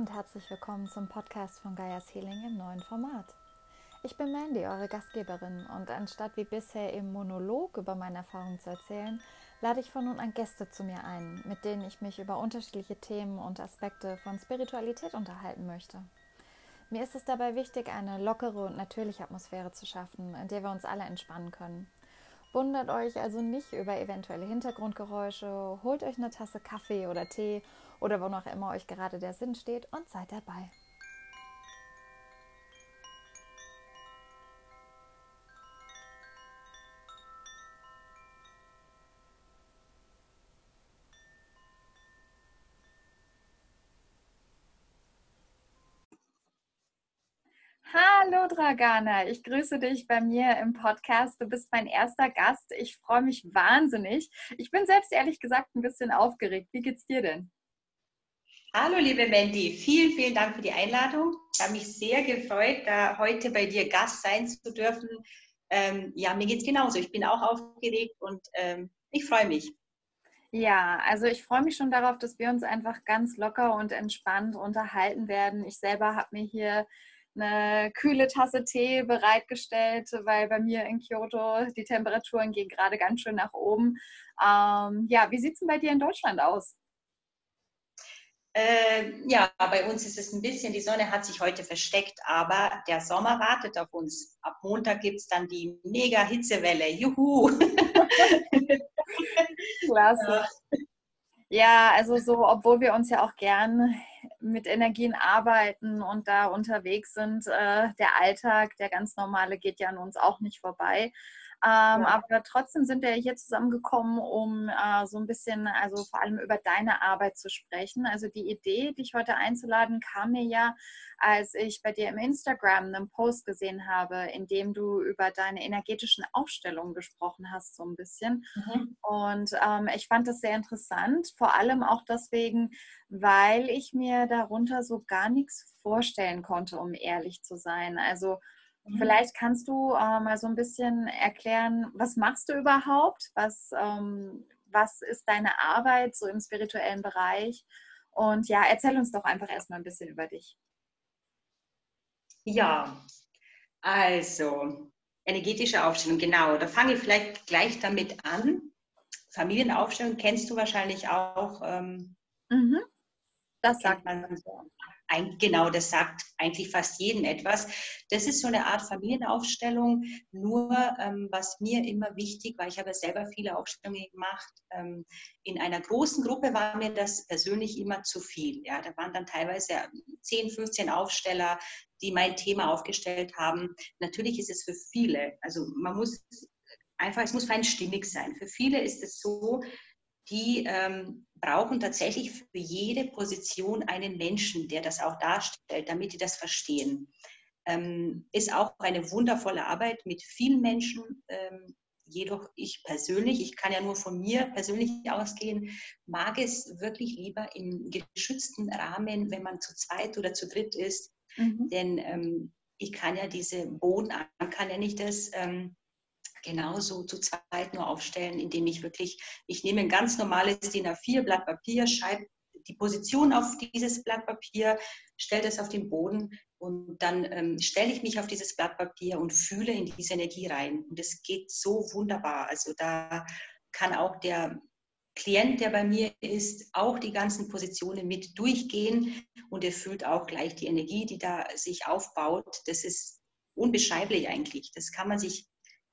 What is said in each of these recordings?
und herzlich willkommen zum Podcast von Gaias Healing im neuen Format. Ich bin Mandy, eure Gastgeberin, und anstatt wie bisher im Monolog über meine Erfahrungen zu erzählen, lade ich von nun an Gäste zu mir ein, mit denen ich mich über unterschiedliche Themen und Aspekte von Spiritualität unterhalten möchte. Mir ist es dabei wichtig, eine lockere und natürliche Atmosphäre zu schaffen, in der wir uns alle entspannen können. Wundert euch also nicht über eventuelle Hintergrundgeräusche, holt euch eine Tasse Kaffee oder Tee oder wo noch immer euch gerade der Sinn steht und seid dabei. Hallo Dragana, ich grüße dich bei mir im Podcast. Du bist mein erster Gast. Ich freue mich wahnsinnig. Ich bin selbst ehrlich gesagt ein bisschen aufgeregt. Wie geht's dir denn? Hallo liebe Mandy, vielen, vielen Dank für die Einladung. Ich habe mich sehr gefreut, da heute bei dir Gast sein zu dürfen. Ähm, ja, mir geht es genauso. Ich bin auch aufgeregt und ähm, ich freue mich. Ja, also ich freue mich schon darauf, dass wir uns einfach ganz locker und entspannt unterhalten werden. Ich selber habe mir hier eine kühle Tasse Tee bereitgestellt, weil bei mir in Kyoto die Temperaturen gehen gerade ganz schön nach oben. Ähm, ja, wie sieht es denn bei dir in Deutschland aus? Äh, ja, bei uns ist es ein bisschen, die Sonne hat sich heute versteckt, aber der Sommer wartet auf uns. Ab Montag gibt es dann die mega Hitzewelle. Juhu! Klasse. Ja, also so, obwohl wir uns ja auch gern mit Energien arbeiten und da unterwegs sind, äh, der Alltag, der ganz normale, geht ja an uns auch nicht vorbei. Ähm, ja. Aber trotzdem sind wir hier zusammengekommen, um äh, so ein bisschen, also vor allem über deine Arbeit zu sprechen. Also die Idee, dich heute einzuladen, kam mir ja, als ich bei dir im Instagram einen Post gesehen habe, in dem du über deine energetischen Aufstellungen gesprochen hast, so ein bisschen. Mhm. Und ähm, ich fand das sehr interessant, vor allem auch deswegen, weil ich mir darunter so gar nichts vorstellen konnte, um ehrlich zu sein. Also Mhm. Vielleicht kannst du äh, mal so ein bisschen erklären, was machst du überhaupt? Was, ähm, was ist deine Arbeit so im spirituellen Bereich? Und ja, erzähl uns doch einfach erstmal ein bisschen über dich. Ja, also energetische Aufstellung, genau. Da fange ich vielleicht gleich damit an. Familienaufstellung kennst du wahrscheinlich auch. Ähm, mhm. Das sagt man so genau, das sagt eigentlich fast jeden etwas. Das ist so eine Art Familienaufstellung. Nur, ähm, was mir immer wichtig war, ich habe selber viele Aufstellungen gemacht. Ähm, in einer großen Gruppe war mir das persönlich immer zu viel. Ja, da waren dann teilweise 10, 15 Aufsteller, die mein Thema aufgestellt haben. Natürlich ist es für viele, also man muss einfach, es muss fein stimmig sein. Für viele ist es so, die ähm, brauchen tatsächlich für jede Position einen Menschen, der das auch darstellt, damit die das verstehen. Ähm, ist auch eine wundervolle Arbeit mit vielen Menschen. Ähm, jedoch ich persönlich, ich kann ja nur von mir persönlich ausgehen, mag es wirklich lieber im geschützten Rahmen, wenn man zu zweit oder zu dritt ist. Mhm. Denn ähm, ich kann ja diese Boden, kann ja nicht das ähm, genauso zu zweit nur aufstellen, indem ich wirklich, ich nehme ein ganz normales DIN A4 Blatt Papier, schreibe die Position auf dieses Blatt Papier, stelle das auf den Boden und dann ähm, stelle ich mich auf dieses Blatt Papier und fühle in diese Energie rein. Und es geht so wunderbar. Also da kann auch der Klient, der bei mir ist, auch die ganzen Positionen mit durchgehen und er fühlt auch gleich die Energie, die da sich aufbaut. Das ist unbeschreiblich eigentlich. Das kann man sich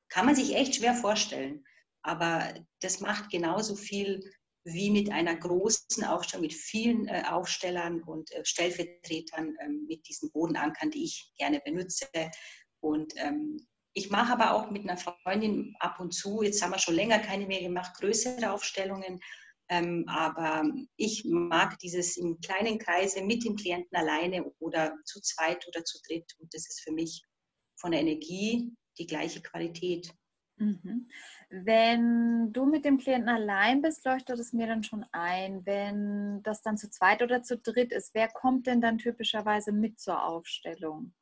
kann man sich echt schwer vorstellen. Aber das macht genauso viel wie mit einer großen Aufstellung, mit vielen äh, Aufstellern und äh, Stellvertretern, ähm, mit diesen Bodenankern, die ich gerne benutze. Und ähm, ich mache aber auch mit einer Freundin ab und zu, jetzt haben wir schon länger keine mehr gemacht, größere Aufstellungen. Ähm, aber ich mag dieses im kleinen Kreise mit dem Klienten alleine oder zu zweit oder zu dritt. Und das ist für mich von der Energie die gleiche Qualität. Mhm. Wenn du mit dem Klienten allein bist, leuchtet es mir dann schon ein. Wenn das dann zu zweit oder zu dritt ist, wer kommt denn dann typischerweise mit zur Aufstellung?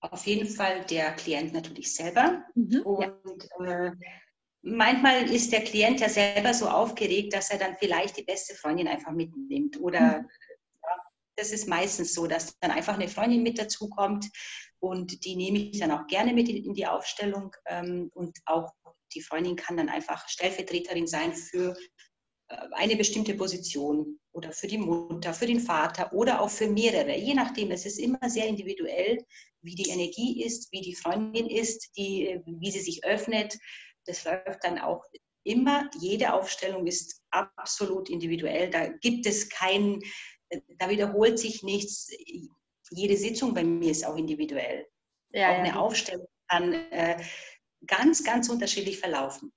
Auf jeden Fall der Klient natürlich selber. Mhm, und ja. äh, manchmal ist der Klient ja selber so aufgeregt, dass er dann vielleicht die beste Freundin einfach mitnimmt oder mhm das ist meistens so, dass dann einfach eine Freundin mit dazu kommt und die nehme ich dann auch gerne mit in die Aufstellung ähm, und auch die Freundin kann dann einfach Stellvertreterin sein für äh, eine bestimmte Position oder für die Mutter, für den Vater oder auch für mehrere. Je nachdem, es ist immer sehr individuell, wie die Energie ist, wie die Freundin ist, die, wie sie sich öffnet. Das läuft dann auch immer. Jede Aufstellung ist absolut individuell. Da gibt es kein, da wiederholt sich nichts. Jede Sitzung bei mir ist auch individuell. Ja, auch ja. eine Aufstellung kann äh, ganz, ganz unterschiedlich verlaufen.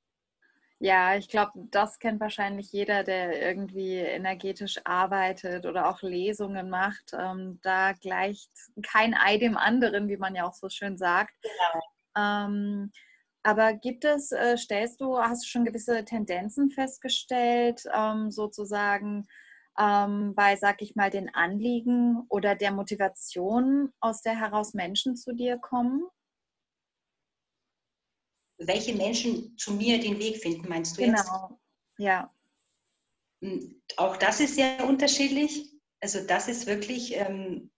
Ja, ich glaube, das kennt wahrscheinlich jeder, der irgendwie energetisch arbeitet oder auch Lesungen macht. Ähm, da gleicht kein Ei dem anderen, wie man ja auch so schön sagt. Genau. Ähm, aber gibt es, äh, stellst du, hast du schon gewisse Tendenzen festgestellt, ähm, sozusagen ähm, bei, sag ich mal, den Anliegen oder der Motivation, aus der heraus Menschen zu dir kommen? welche Menschen zu mir den Weg finden, meinst du genau. jetzt? Genau, ja. Hm, auch das ist sehr unterschiedlich. Also das ist wirklich, ähm,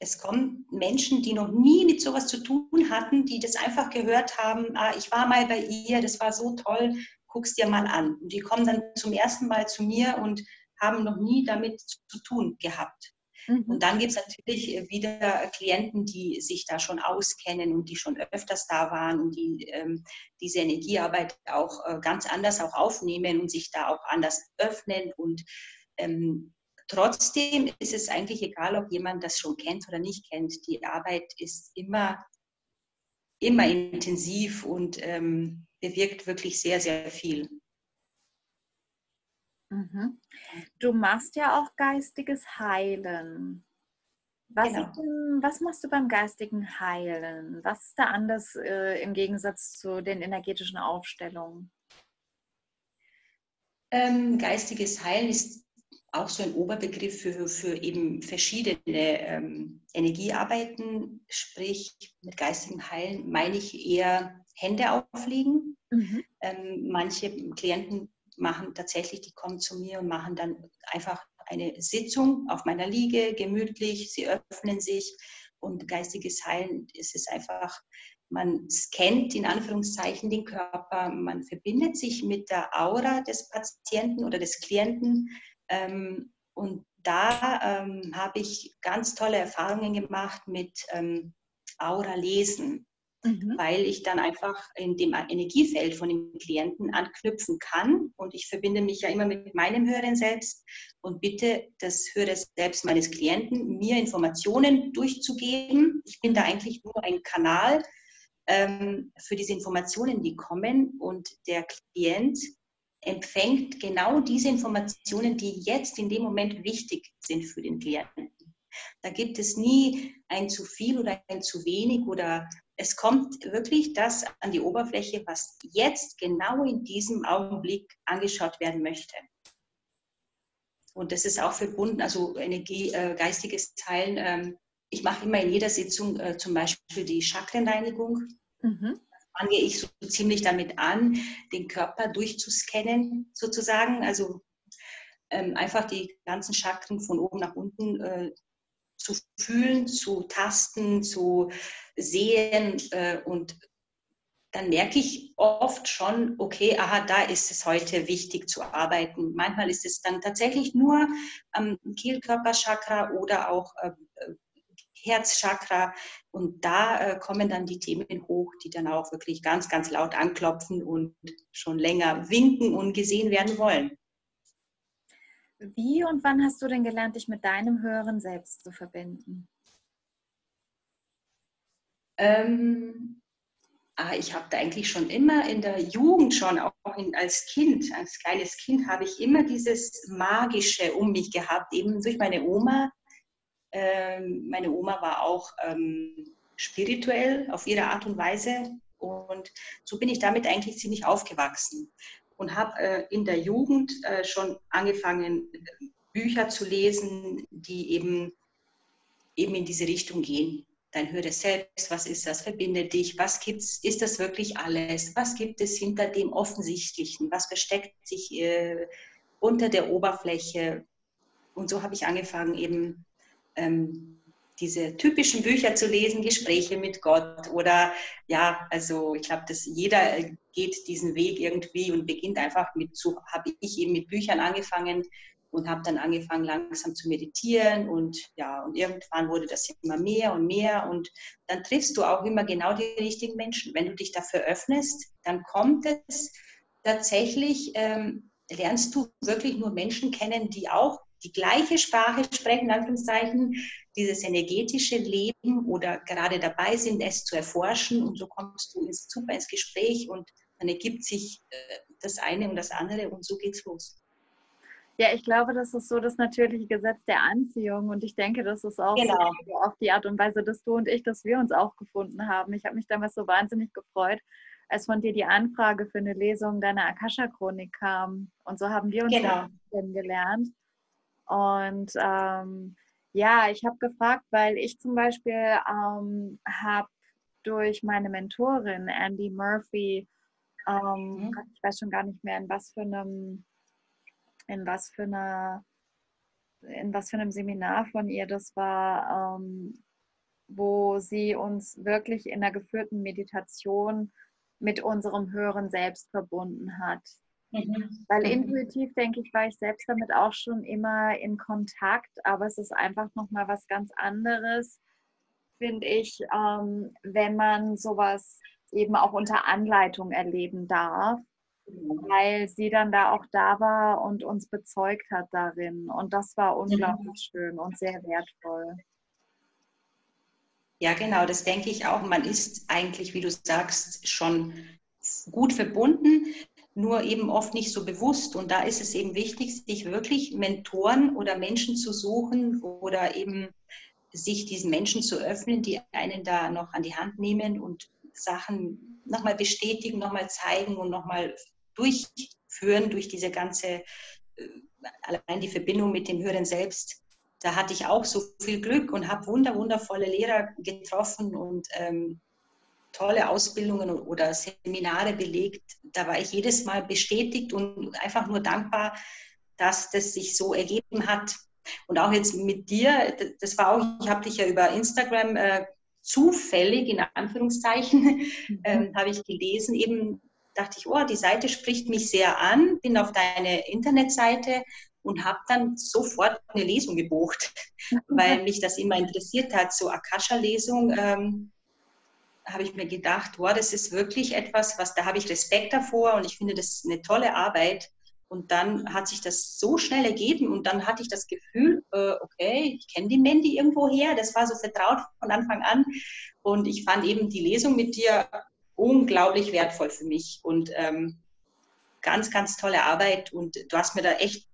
es kommen Menschen, die noch nie mit sowas zu tun hatten, die das einfach gehört haben, ah, ich war mal bei ihr, das war so toll, guck's dir mal an. Und die kommen dann zum ersten Mal zu mir und haben noch nie damit zu tun gehabt. Mhm. Und dann gibt es natürlich äh, wieder Klienten, die sich da schon auskennen und die schon öfters da waren und die ähm, diese Energiearbeit auch äh, ganz anders auch aufnehmen und sich da auch anders öffnen. Und ähm, trotzdem ist es eigentlich egal, ob jemand das schon kennt oder nicht kennt. Die Arbeit ist immer, immer intensiv und ähm, bewirkt wirklich sehr, sehr viel. Mhm. Du machst ja auch geistiges Heilen. Was, genau. denn, was, machst du beim geistigen Heilen? Was ist da anders äh, im Gegensatz zu den energetischen Aufstellungen? Ähm, geistiges Heilen ist auch so ein Oberbegriff für, für eben verschiedene ähm, Energiearbeiten. Sprich, mit geistigem Heilen meine ich eher Hände auflegen. Mhm. Ähm, manche Klienten machen tatsächlich, die kommen zu mir und machen dann einfach eine Sitzung auf meiner Liege, gemütlich, sie öffnen sich und geistiges Heilen ist es einfach, man scannt in Anführungszeichen den Körper, man verbindet sich mit der Aura des Patienten oder des Klienten ähm, und da ähm, habe ich ganz tolle Erfahrungen gemacht mit ähm, Aura-Lesen mhm. weil ich dann einfach in dem Energiefeld von dem Klienten anknüpfen kann. Und ich verbinde mich ja immer mit meinem höheren Selbst und bitte das höhere Selbst meines Klienten, mir Informationen durchzugeben. Ich bin da eigentlich nur ein Kanal ähm, für diese Informationen, die kommen. Und der Klient empfängt genau diese Informationen, die jetzt in dem Moment wichtig sind für den Klienten. Da gibt es nie ein zu viel oder ein zu wenig oder es kommt wirklich das an die Oberfläche, was jetzt genau in diesem Augenblick angeschaut werden möchte. Und das ist auch verbunden, also Energie, äh, geistiges Teilen. Ähm, ich mache immer in jeder Sitzung äh, zum Beispiel die Chakrenreinigung. Mhm. Fange ich so ziemlich damit an, den Körper durchzuscannen, sozusagen. Also ähm, einfach die ganzen Chakren von oben nach unten äh, zu fühlen, zu tasten, zu sehen äh, und dann merke ich oft schon, okay, aha, da ist es heute wichtig zu arbeiten. Manchmal ist es dann tatsächlich nur am ähm, Kehlkörperchakra oder auch äh, Herzchakra. Und da äh, kommen dann die Themen hoch, die dann auch wirklich ganz, ganz laut anklopfen und schon länger winken und gesehen werden wollen. Wie und wann hast du denn gelernt, dich mit deinem höheren Selbst zu verbinden? Ähm, ah, ich habe da eigentlich schon immer in der Jugend schon, auch in, als Kind, als kleines Kind, habe ich immer dieses Magische um mich gehabt, eben durch meine Oma. Ähm, meine Oma war auch ähm, spirituell auf ihre Art und Weise und so bin ich damit eigentlich ziemlich aufgewachsen und habe äh, in der Jugend äh, schon angefangen, Bücher zu lesen, die eben, eben in diese Richtung gehen. Dein höheres Selbst, was ist das, verbindet dich, was gibt's, ist das wirklich alles, was gibt es hinter dem Offensichtlichen, was versteckt sich äh, unter der Oberfläche. Und so habe ich angefangen, eben ähm, diese typischen Bücher zu lesen, Gespräche mit Gott oder ja, also ich glaube, dass jeder geht diesen Weg irgendwie und beginnt einfach mit, so habe ich eben mit Büchern angefangen und habe dann angefangen langsam zu meditieren und ja, und irgendwann wurde das immer mehr und mehr und dann triffst du auch immer genau die richtigen Menschen. Wenn du dich dafür öffnest, dann kommt es tatsächlich, ähm, lernst du wirklich nur Menschen kennen, die auch die gleiche Sprache sprechen, in Anführungszeichen, dieses energetische Leben oder gerade dabei sind, es zu erforschen. Und so kommst du ins, super ins Gespräch und dann ergibt sich äh, das eine und das andere und so geht's los. Ja, ich glaube, das ist so das natürliche Gesetz der Anziehung und ich denke, das ist auch genau. so auf die Art und Weise, dass du und ich, dass wir uns auch gefunden haben. Ich habe mich damals so wahnsinnig gefreut, als von dir die Anfrage für eine Lesung deiner Akasha-Chronik kam. Und so haben wir uns genau. kennengelernt. Und ähm, ja, ich habe gefragt, weil ich zum Beispiel ähm, habe durch meine Mentorin Andy Murphy, ähm, mhm. ich weiß schon gar nicht mehr, in was für einem, in was für einer, in was für einem Seminar von ihr das war, ähm, wo sie uns wirklich in einer geführten Meditation mit unserem höheren Selbst verbunden hat. Mhm. Weil mhm. intuitiv, denke ich, war ich selbst damit auch schon immer in Kontakt, aber es ist einfach nochmal was ganz anderes, finde ich, ähm, wenn man sowas eben auch unter Anleitung erleben darf, mhm. weil sie dann da auch da war und uns bezeugt hat darin. Und das war mhm. unglaublich mhm. schön und sehr wertvoll. Ja, genau, das denke ich auch. Man ist eigentlich, wie du sagst, schon gut verbunden nur eben oft nicht so bewusst. Und da ist es eben wichtig, sich wirklich Mentoren oder Menschen zu suchen oder eben sich diesen Menschen zu öffnen, die einen da noch an die Hand nehmen und Sachen nochmal bestätigen, nochmal zeigen und nochmal durchführen durch diese ganze, äh, allein die Verbindung mit dem Höheren Selbst. Da hatte ich auch so viel Glück und habe wunder, wundervolle Lehrer getroffen und ähm, tolle Ausbildungen oder Seminare belegt. Da war ich jedes Mal bestätigt und einfach nur dankbar, dass das sich so ergeben hat. Und auch jetzt mit dir, das war auch, ich habe dich ja über Instagram äh, zufällig, in Anführungszeichen, mhm. ähm, habe ich gelesen, eben dachte ich, oh, die Seite spricht mich sehr an, bin auf deine Internetseite und habe dann sofort eine Lesung gebucht, weil mich das immer interessiert hat, so Akasha-Lesung. Ähm, habe ich mir gedacht, wow, das ist wirklich etwas, was da habe ich Respekt davor und ich finde das eine tolle Arbeit. Und dann hat sich das so schnell ergeben und dann hatte ich das Gefühl, äh, okay, ich kenne die Mandy irgendwo her. Das war so vertraut von Anfang an. Und ich fand eben die Lesung mit dir unglaublich wertvoll für mich und ähm, ganz, ganz tolle Arbeit. Und du hast mir da echt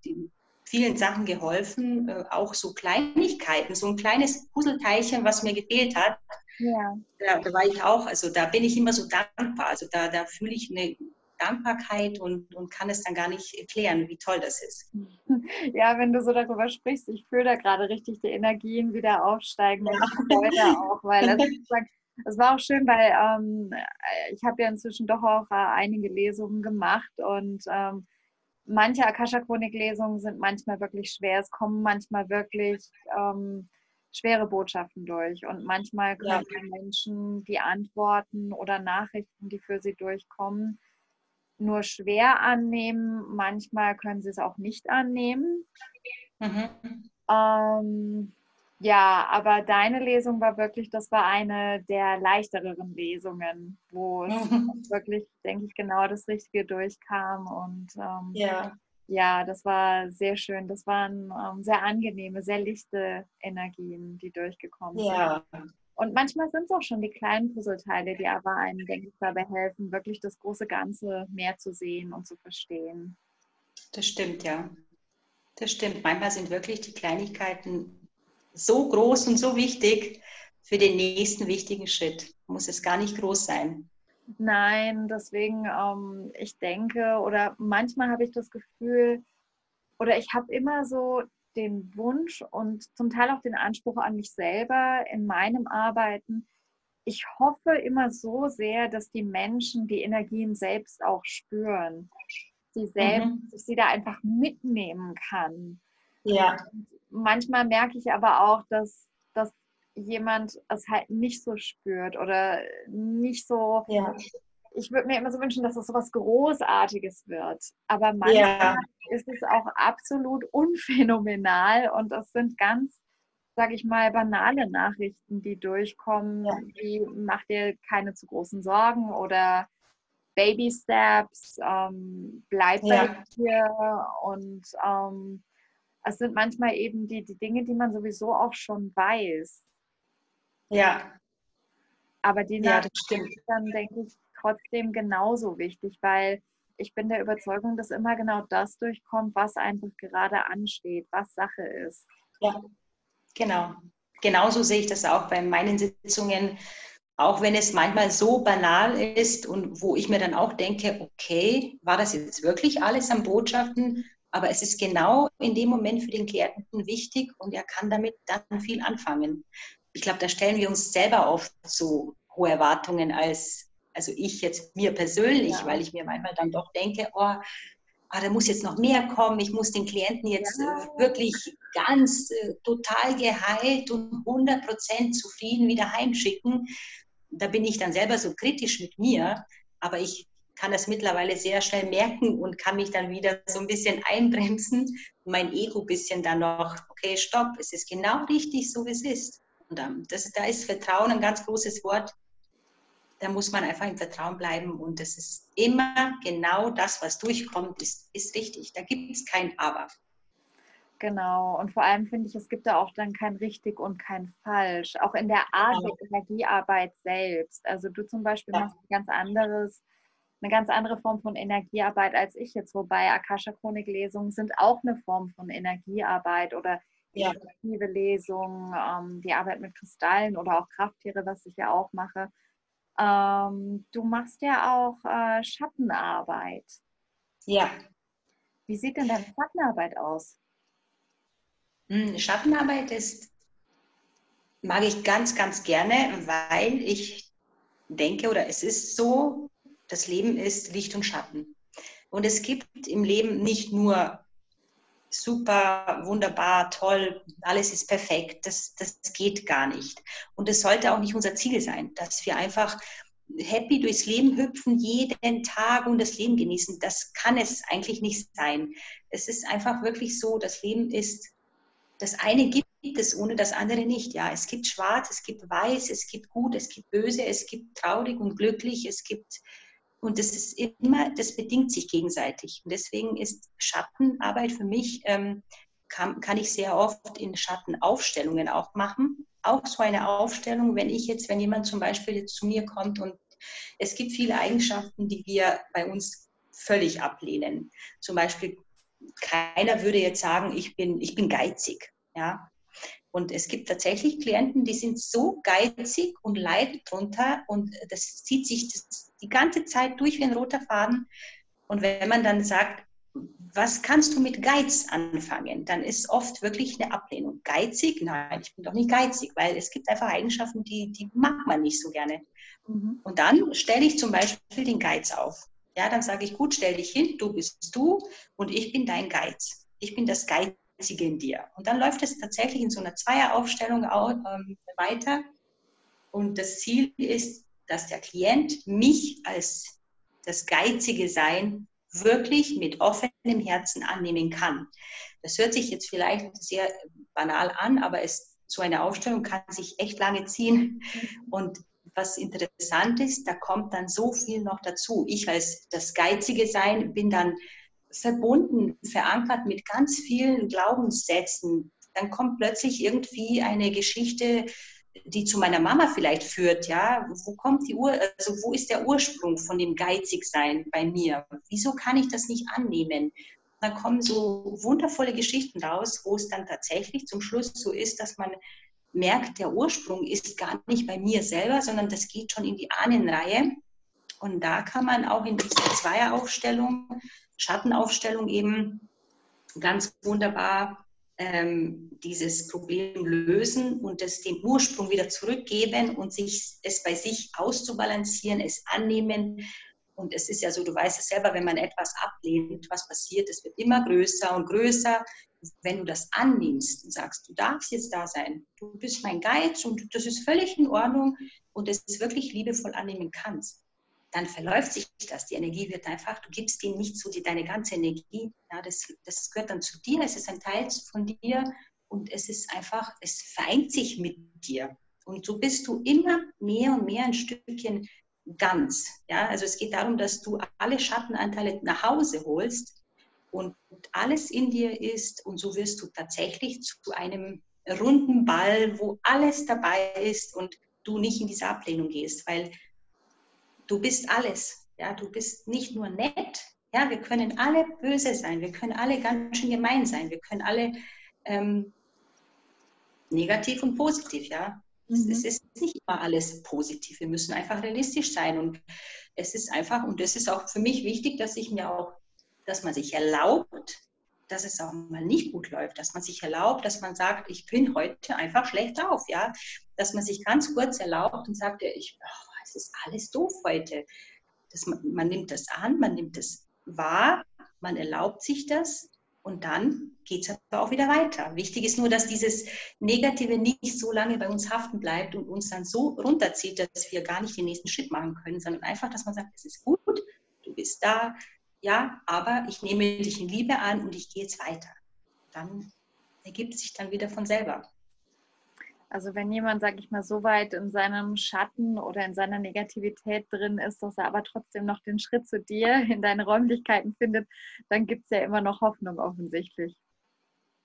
vielen Sachen geholfen, äh, auch so Kleinigkeiten, so ein kleines Puzzleteilchen, was mir gefehlt hat ja. Da, da, war ich auch, also da bin ich immer so dankbar. Also da, da fühle ich eine Dankbarkeit und, und kann es dann gar nicht erklären, wie toll das ist. Ja, wenn du so darüber sprichst, ich fühle da gerade richtig die Energien wieder aufsteigen ja. und heute auch, weil das, das war auch schön, weil ähm, ich habe ja inzwischen doch auch äh, einige Lesungen gemacht und ähm, manche Akasha-Chronik-Lesungen sind manchmal wirklich schwer. Es kommen manchmal wirklich ähm, schwere Botschaften durch. Und manchmal können ja. Menschen die Antworten oder Nachrichten, die für sie durchkommen, nur schwer annehmen. Manchmal können sie es auch nicht annehmen. Mhm. Ähm, ja, aber deine Lesung war wirklich, das war eine der leichteren Lesungen, wo mhm. wirklich, denke ich, genau das Richtige durchkam. Und ähm, ja ja, das war sehr schön. Das waren ähm, sehr angenehme, sehr lichte Energien, die durchgekommen ja. sind. Und manchmal sind es auch schon die kleinen Puzzleteile, die aber einem, denke ich, dabei helfen, wirklich das große Ganze mehr zu sehen und zu verstehen. Das stimmt, ja. Das stimmt. Manchmal sind wirklich die Kleinigkeiten so groß und so wichtig für den nächsten wichtigen Schritt. Muss es gar nicht groß sein. Nein, deswegen, ähm, ich denke, oder manchmal habe ich das Gefühl, oder ich habe immer so den Wunsch und zum Teil auch den Anspruch an mich selber in meinem Arbeiten. Ich hoffe immer so sehr, dass die Menschen die Energien selbst auch spüren. Sie selbst, mhm. dass sie da einfach mitnehmen kann. Ja. Und manchmal merke ich aber auch, dass jemand es halt nicht so spürt oder nicht so. Ja. Ich würde mir immer so wünschen, dass es so was Großartiges wird. Aber manchmal ja. ist es auch absolut unphänomenal und das sind ganz, sage ich mal, banale Nachrichten, die durchkommen, ja. wie mach dir keine zu großen Sorgen oder Baby Steps, ähm, bleib bei dir und ähm, es sind manchmal eben die, die Dinge, die man sowieso auch schon weiß. Ja. Aber die ja, sind dann, denke ich, trotzdem genauso wichtig, weil ich bin der Überzeugung, dass immer genau das durchkommt, was einfach gerade ansteht, was Sache ist. Ja, genau. Genauso sehe ich das auch bei meinen Sitzungen, auch wenn es manchmal so banal ist und wo ich mir dann auch denke, okay, war das jetzt wirklich alles an Botschaften? Aber es ist genau in dem Moment für den Klienten wichtig und er kann damit dann viel anfangen. Ich glaube, da stellen wir uns selber oft so hohe Erwartungen als, also ich jetzt mir persönlich, ja. weil ich mir manchmal dann doch denke, oh, ah, da muss jetzt noch mehr kommen, ich muss den Klienten jetzt ja. äh, wirklich ganz äh, total geheilt und 100% zufrieden wieder heimschicken. Da bin ich dann selber so kritisch mit mir, aber ich kann das mittlerweile sehr schnell merken und kann mich dann wieder so ein bisschen einbremsen mein Ego ein bisschen dann noch, okay, stopp, es ist genau richtig, so wie es ist. Und das, da ist Vertrauen ein ganz großes Wort. Da muss man einfach im Vertrauen bleiben und es ist immer genau das, was durchkommt, ist, ist richtig. Da gibt es kein Aber. Genau, und vor allem finde ich, es gibt da auch dann kein richtig und kein falsch, auch in der Art genau. der Energiearbeit selbst. Also du zum Beispiel ja. machst ganz anderes eine ganz andere Form von Energiearbeit als ich jetzt, wobei Akasha-Chronik-Lesungen sind auch eine Form von Energiearbeit oder ja. Lesungen, ähm, die Arbeit mit Kristallen oder auch Krafttiere, was ich ja auch mache. Ähm, du machst ja auch äh, Schattenarbeit. Ja. Wie sieht denn deine Schattenarbeit aus? Hm, Schattenarbeit ist, mag ich ganz, ganz gerne, weil ich denke oder es ist so, das Leben ist Licht und Schatten. Und es gibt im Leben nicht nur super, wunderbar, toll, alles ist perfekt. Das, das geht gar nicht. Und es sollte auch nicht unser Ziel sein, dass wir einfach happy durchs Leben hüpfen, jeden Tag und das Leben genießen. Das kann es eigentlich nicht sein. Es ist einfach wirklich so, das Leben ist, das eine gibt es ohne das andere nicht. Ja, es gibt schwarz, es gibt weiß, es gibt gut, es gibt böse, es gibt traurig und glücklich, es gibt und das ist immer, das bedingt sich gegenseitig. Und deswegen ist Schattenarbeit für mich, ähm, kann, kann ich sehr oft in Schattenaufstellungen auch machen. Auch so eine Aufstellung, wenn ich jetzt, wenn jemand zum Beispiel jetzt zu mir kommt und es gibt viele Eigenschaften, die wir bei uns völlig ablehnen. Zum Beispiel, keiner würde jetzt sagen, ich bin, ich bin geizig. Ja? Und es gibt tatsächlich Klienten, die sind so geizig und leiden drunter und das zieht sich das die ganze Zeit durch wie ein roter Faden. Und wenn man dann sagt, was kannst du mit Geiz anfangen? Dann ist oft wirklich eine Ablehnung. Geizig? Nein, ich bin doch nicht geizig, weil es gibt einfach Eigenschaften, die, die mag man nicht so gerne. Mhm. Und dann stelle ich zum Beispiel den Geiz auf. Ja, dann sage ich, gut, stell dich hin, du bist du und ich bin dein Geiz. Ich bin das Geiz Geizige in dir. Und dann läuft es tatsächlich in so einer Zweieraufstellung ähm, weiter. Und das Ziel ist, dass der Klient mich als das geizige Sein wirklich mit offenem Herzen annehmen kann. Das hört sich jetzt vielleicht sehr banal an, aber es, so eine Aufstellung kann sich echt lange ziehen. Und was interessant ist, da kommt dann so viel noch dazu. Ich als das geizige Sein bin dann verbunden, verankert mit ganz vielen Glaubenssätzen. Dann kommt plötzlich irgendwie eine Geschichte, die zu meiner Mama vielleicht führt, ja, wo kommt die Ur, also wo ist der Ursprung von dem Geizigsein bei mir? Wieso kann ich das nicht annehmen? Dann kommen so wundervolle Geschichten raus, wo es dann tatsächlich zum Schluss so ist, dass man merkt, der Ursprung ist gar nicht bei mir selber, sondern das geht schon in die Ahnenreihe. Und da kann man auch in dieser Zweieraufstellung Schattenaufstellung eben ganz wunderbar ähm, dieses Problem lösen und es den Ursprung wieder zurückgeben und sich es bei sich auszubalancieren, es annehmen. Und es ist ja so, du weißt es selber, wenn man etwas ablehnt, was passiert, es wird immer größer und größer. wenn du das annimmst und sagst, du darfst jetzt da sein, du bist mein Geiz und das ist völlig in Ordnung und es wirklich liebevoll annehmen kannst, dann verläuft sich das. Die Energie wird einfach, du gibst ihm nicht so die, deine ganze Energie. Ja, das, das gehört dann zu dir, es ist ein Teil von dir und es ist einfach, es vereint sich mit dir. Und so bist du immer mehr und mehr ein Stückchen ganz. Ja, also es geht darum, dass du alle Schattenanteile nach Hause holst und alles in dir ist und so wirst du tatsächlich zu einem runden Ball, wo alles dabei ist und du nicht in diese Ablehnung gehst, weil du bist alles. Ja, du bist nicht nur nett. Ja, wir können alle böse sein, wir können alle ganz schön gemein sein, wir können alle ähm, negativ und positiv. Ja, Mhm. Es ist nicht immer alles positiv. Wir müssen einfach realistisch sein. Und es ist einfach, und das ist auch für mich wichtig, dass ich mir auch, dass man sich erlaubt, dass es auch mal nicht gut läuft, dass man sich erlaubt, dass man sagt, ich bin heute einfach schlecht drauf, ja, dass man sich ganz kurz erlaubt und sagt, ich, oh, es ist alles doof heute. Das, man, nimmt das an, man nimmt das wahr, man erlaubt sich das und dann geht es aber auch wieder weiter. Wichtig ist nur, dass dieses Negative nicht so lange bei uns haften bleibt und uns dann so runterzieht, dass wir gar nicht den nächsten Schritt machen können, sondern einfach, dass man sagt, es ist gut, du bist da, ja, aber ich nehme dich in Liebe an und ich gehe jetzt weiter. Dann ergibt sich dann wieder von selber. Also wenn jemand, sag ich mal, so weit in seinem Schatten oder in seiner Negativität drin ist, dass er aber trotzdem noch den Schritt zu dir in deine Räumlichkeiten findet, dann gibt es ja immer noch Hoffnung offensichtlich.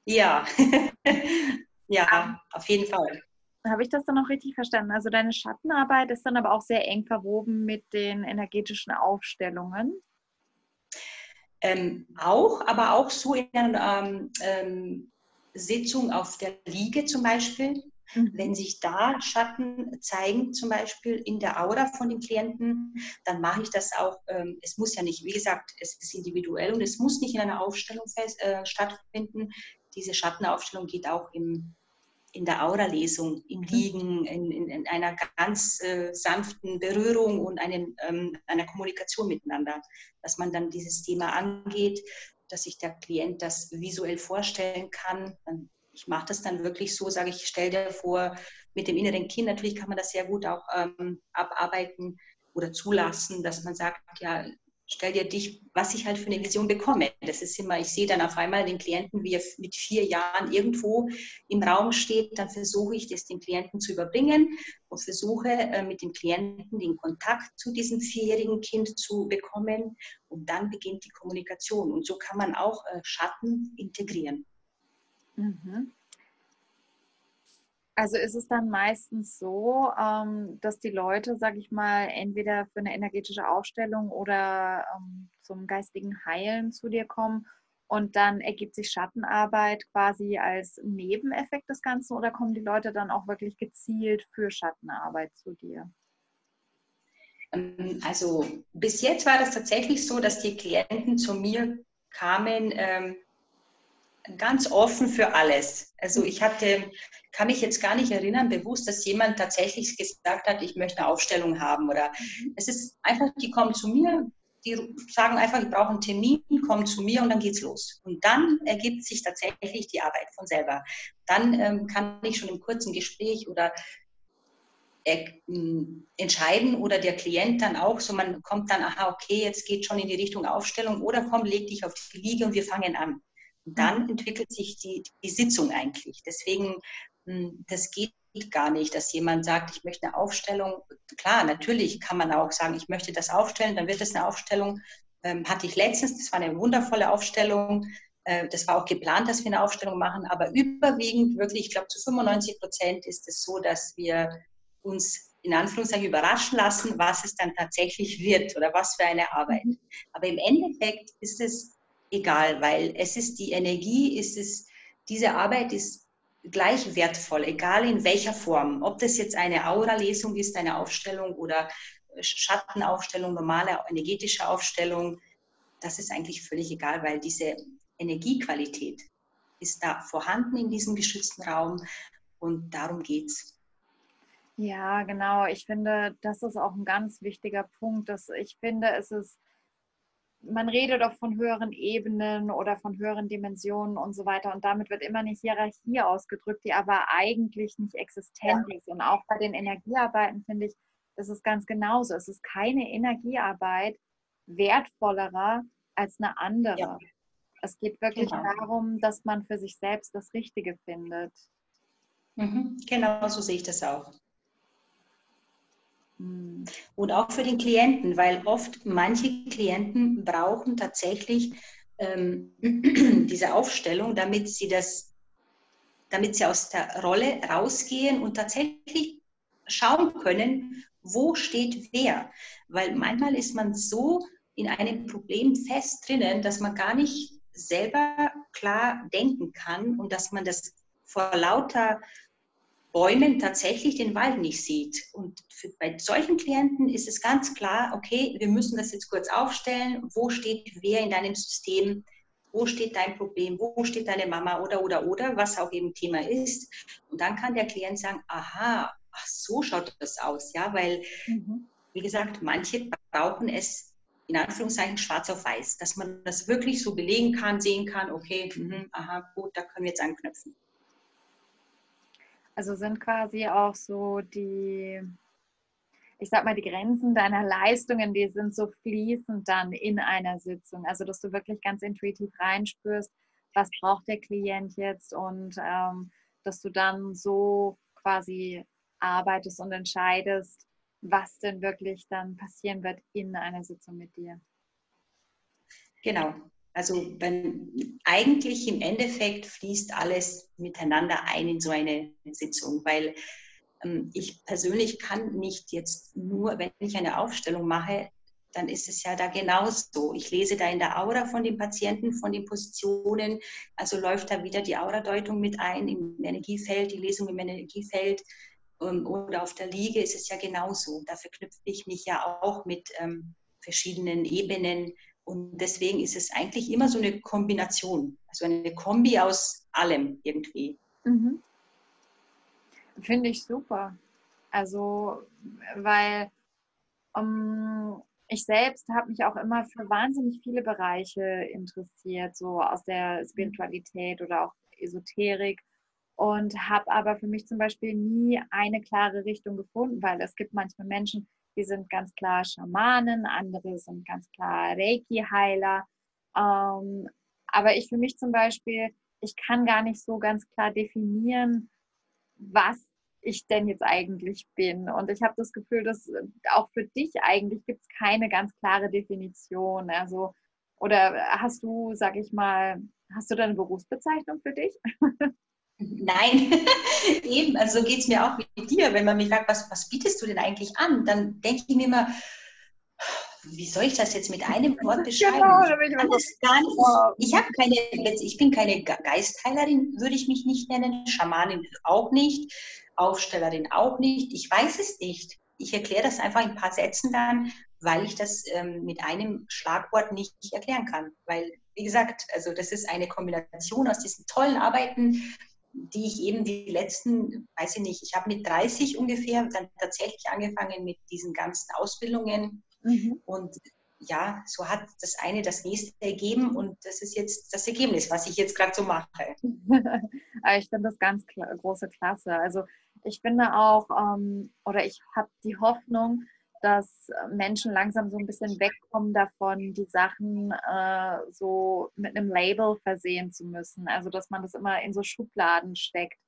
Ja, ja, auf jeden Fall. Habe ich das dann auch richtig verstanden? Also deine Schattenarbeit ist dann aber auch sehr eng verwoben mit den energetischen Aufstellungen. Ähm, auch, aber auch so in einer ähm, ähm, Sitzung auf der Liege zum Beispiel. Mhm. Wenn sich da Schatten zeigen, zum Beispiel in der Aura von den Klienten, dann mache ich das auch. Ähm, es muss ja nicht, wie gesagt, es ist individuell und es muss nicht in einer Aufstellung fest, äh, stattfinden. Diese Schattenaufstellung geht auch im, in der Aura-Lesung, im mhm. Liegen, in, in, in einer ganz äh, sanften Berührung und einen, ähm, einer Kommunikation miteinander, dass man dann dieses Thema angeht, dass sich der Klient das visuell vorstellen kann. Dann ich mache das dann wirklich so, sage ich, stell dir vor, mit dem inneren Kind, natürlich kann man das sehr gut auch ähm, abarbeiten oder zulassen, dass man sagt, ja, stell dir dich, was ich halt für eine Vision bekomme. Das ist immer, ich sehe dann auf einmal den Klienten, wie er mit vier Jahren irgendwo im Raum steht, dann versuche ich das dem Klienten zu überbringen und versuche äh, mit dem Klienten den Kontakt zu diesem vierjährigen Kind zu bekommen und dann beginnt die Kommunikation. Und so kann man auch äh, Schatten integrieren. Mhm. Also ist es dann meistens so, ähm, dass die Leute, sage ich mal, entweder für eine energetische Aufstellung oder ähm, zum geistigen Heilen zu dir kommen und dann ergibt sich Schattenarbeit quasi als Nebeneffekt des Ganzen oder kommen die Leute dann auch wirklich gezielt für Schattenarbeit zu dir? Ähm, also bis jetzt war das tatsächlich so, dass die Klienten zu mir kamen, ganz offen für alles. Also ich hatte, kann mich jetzt gar nicht erinnern, bewusst, dass jemand tatsächlich gesagt hat, ich möchte eine Aufstellung haben. Oder mhm. es ist einfach, die kommen zu mir, die sagen einfach, ich brauche einen Termin, kommen zu mir und dann geht's los. Und dann ergibt sich tatsächlich die Arbeit von selber. Dann ähm, kann ich schon im kurzen Gespräch oder äh, entscheiden oder der Klient dann auch, so man kommt dann, aha, okay, jetzt geht schon in die Richtung Aufstellung oder komm, leg dich auf die Liege und wir fangen an dann mhm. entwickelt sich die, die Sitzung eigentlich. Deswegen, hm, das geht gar nicht, dass jemand sagt, ich möchte eine Aufstellung. Klar, natürlich kann man auch sagen, ich möchte das aufstellen, dann wird es eine Aufstellung. Ähm, hatte ich letztens, das war eine wundervolle Aufstellung. Äh, das war auch geplant, dass wir eine Aufstellung machen, aber überwiegend wirklich, ich glaube zu 95 Prozent ist es so, dass wir uns in Anführungszeichen überraschen lassen, was es dann tatsächlich wird oder was für eine Arbeit. Mhm. Aber im Endeffekt ist es egal, weil es ist die Energie, ist es, diese Arbeit ist gleich wertvoll, egal in welcher Form. Ob das jetzt eine Aura-Lesung ist, eine Aufstellung oder Schattenaufstellung, normale energetische Aufstellung, das ist eigentlich völlig egal, weil diese Energiequalität ist da vorhanden in diesem geschützten Raum und darum geht es. Ja, genau. Ich finde, das ist auch ein ganz wichtiger Punkt, dass ich finde, es ist man redet auch von höheren Ebenen oder von höheren Dimensionen und so weiter. Und damit wird immer eine Hierarchie ausgedrückt, die aber eigentlich nicht existent ja. ist. Und auch bei den Energiearbeiten finde ich, das ist ganz genauso. Es ist keine Energiearbeit wertvollerer als eine andere. Ja. Es geht wirklich genau. darum, dass man für sich selbst das Richtige findet. Mhm. Genau so sehe ich das auch. Und auch für den Klienten, weil oft manche Klienten brauchen tatsächlich ähm, diese Aufstellung, damit sie das, damit sie aus der Rolle rausgehen und tatsächlich schauen können, wo steht wer. Weil manchmal ist man so in einem Problem fest drinnen, dass man gar nicht selber klar denken kann und dass man das vor lauter Bäumen tatsächlich den Wald nicht sieht. Und für, bei solchen Klienten ist es ganz klar, okay, wir müssen das jetzt kurz aufstellen. Wo steht wer in deinem System? Wo steht dein Problem? Wo steht deine Mama oder, oder, oder, was auch eben Thema ist. Und dann kann der Klient sagen, aha, ach so schaut das aus, ja, weil, mhm. wie gesagt, manche brauchen es in Anführungszeichen schwarz auf weiß, dass man das wirklich so belegen kann, sehen kann, okay, mh, aha, gut, da können wir jetzt anknüpfen. Also sind quasi auch so die, ich sag mal, die Grenzen deiner Leistungen, die sind so fließend dann in einer Sitzung. Also dass du wirklich ganz intuitiv reinspürst, was braucht der Klient jetzt und ähm, dass du dann so quasi arbeitest und entscheidest, was denn wirklich dann passieren wird in einer Sitzung mit dir. Genau, also wenn, eigentlich im Endeffekt fließt alles miteinander ein in so eine Sitzung, weil ähm, ich persönlich kann nicht jetzt nur, wenn ich eine Aufstellung mache, dann ist es ja da genauso. Ich lese da in der Aura von den Patienten, von den Positionen, also läuft da wieder die Aura-Deutung mit ein im Energiefeld, die Lesung im Energiefeld ähm, oder auf der Liege ist es ja genauso. Da verknüpfe ich mich ja auch mit ähm, verschiedenen Ebenen, und deswegen ist es eigentlich immer so eine Kombination, also eine Kombi aus allem irgendwie. Mhm. Finde ich super. Also, weil um, ähm, ich selbst habe mich auch immer für wahnsinnig viele Bereiche interessiert, so aus der Spiritualität oder auch Esoterik und habe aber für mich zum Beispiel nie eine klare Richtung gefunden, weil es gibt manchmal Menschen, die sind ganz klar Schamanen, andere sind ganz klar Reiki-Heiler. Ähm, aber ich für mich zum Beispiel, ich kann gar nicht so ganz klar definieren, was ich denn jetzt eigentlich bin. Und ich habe das Gefühl, dass auch für dich eigentlich gibt es keine ganz klare Definition. Also, oder hast du, sag ich mal, hast du da eine Berufsbezeichnung für dich? Nein, eben, also so geht es mir auch mit dir. Wenn man mich fragt, was, was bietest du denn eigentlich an, dann denke ich mir immer, wie soll ich das jetzt mit einem Wort beschreiben? Genau, ich, nicht, ich, habe keine, ich bin keine Geistheilerin, würde ich mich nicht nennen, Schamanin auch nicht, Aufstellerin auch nicht. Ich weiß es nicht. Ich erkläre das einfach in ein paar Sätzen dann, weil ich das ähm, mit einem Schlagwort nicht erklären kann. Weil, wie gesagt, also das ist eine Kombination aus diesen tollen Arbeiten, die ich eben die letzten, weiß ich nicht, ich habe mit 30 ungefähr dann tatsächlich angefangen mit diesen ganzen Ausbildungen. Mhm. Und ja, so hat das eine das nächste ergeben und das ist jetzt das Ergebnis, was ich jetzt gerade so mache. ich finde das ganz große Klasse. Also ich finde auch, ähm, oder ich habe die Hoffnung, dass Menschen langsam so ein bisschen wegkommen davon, die Sachen äh, so mit einem Label versehen zu müssen. Also dass man das immer in so Schubladen steckt.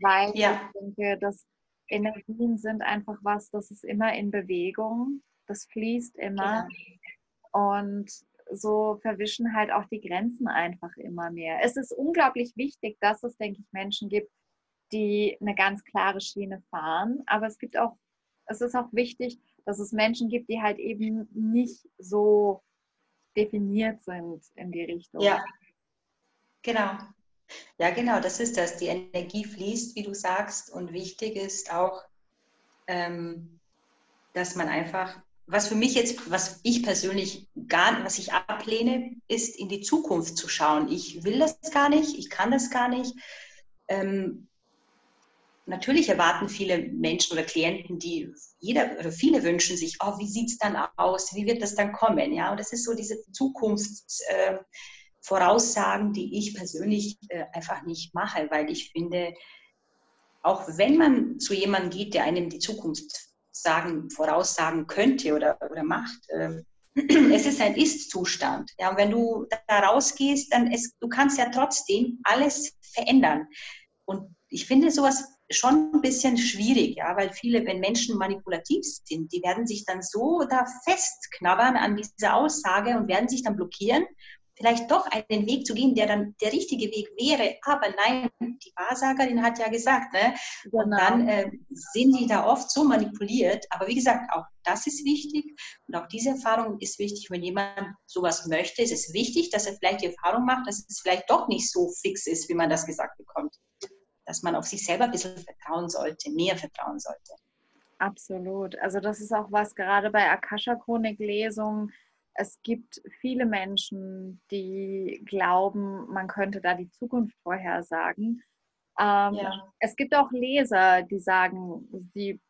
Weil ja. ich denke, dass Energien sind einfach was, das ist immer in Bewegung, das fließt immer. Ja. Und so verwischen halt auch die Grenzen einfach immer mehr. Es ist unglaublich wichtig, dass es, denke ich, Menschen gibt, die eine ganz klare Schiene fahren. Aber es gibt auch, es ist auch wichtig, dass es Menschen gibt, die halt eben nicht so definiert sind in die Richtung. Ja, genau. Ja, genau, das ist das. Die Energie fließt, wie du sagst, und wichtig ist auch, ähm, dass man einfach, was für mich jetzt, was ich persönlich gar, was ich ablehne, ist in die Zukunft zu schauen. Ich will das gar nicht, ich kann das gar nicht. Ähm, natürlich erwarten viele Menschen oder Klienten, die jeder oder viele wünschen sich, oh, wie sieht es dann aus? Wie wird das dann kommen? Ja, und das ist so diese Zukunftsvoraussagen, äh, die ich persönlich äh, einfach nicht mache, weil ich finde, auch wenn man zu jemandem geht, der einem die Zukunft sagen, voraussagen könnte oder, oder macht, äh, es ist ein Ist-Zustand. Ja, und wenn du da rausgehst, dann ist, du kannst ja trotzdem alles verändern. Und ich finde sowas schon ein bisschen schwierig, ja, weil viele, wenn Menschen manipulativ sind, die werden sich dann so da festknabbern an dieser Aussage und werden sich dann blockieren, vielleicht doch einen Weg zu gehen, der dann der richtige Weg wäre. Aber nein, die Wahrsagerin hat ja gesagt, ne? Genau. Und dann äh, sind die da oft so manipuliert. Aber wie gesagt, auch das ist wichtig und auch diese Erfahrung ist wichtig, wenn jemand sowas möchte. Ist es wichtig, dass er vielleicht die Erfahrung macht, dass es vielleicht doch nicht so fix ist, wie man das gesagt bekommt dass man auf sich selber ein bisschen vertrauen sollte, mehr vertrauen sollte. Absolut. Also das ist auch was gerade bei Akasha-Chronik-Lesungen. Es gibt viele Menschen, die glauben, man könnte da die Zukunft vorhersagen. Ähm, ja. Es gibt auch Leser, die sagen, sie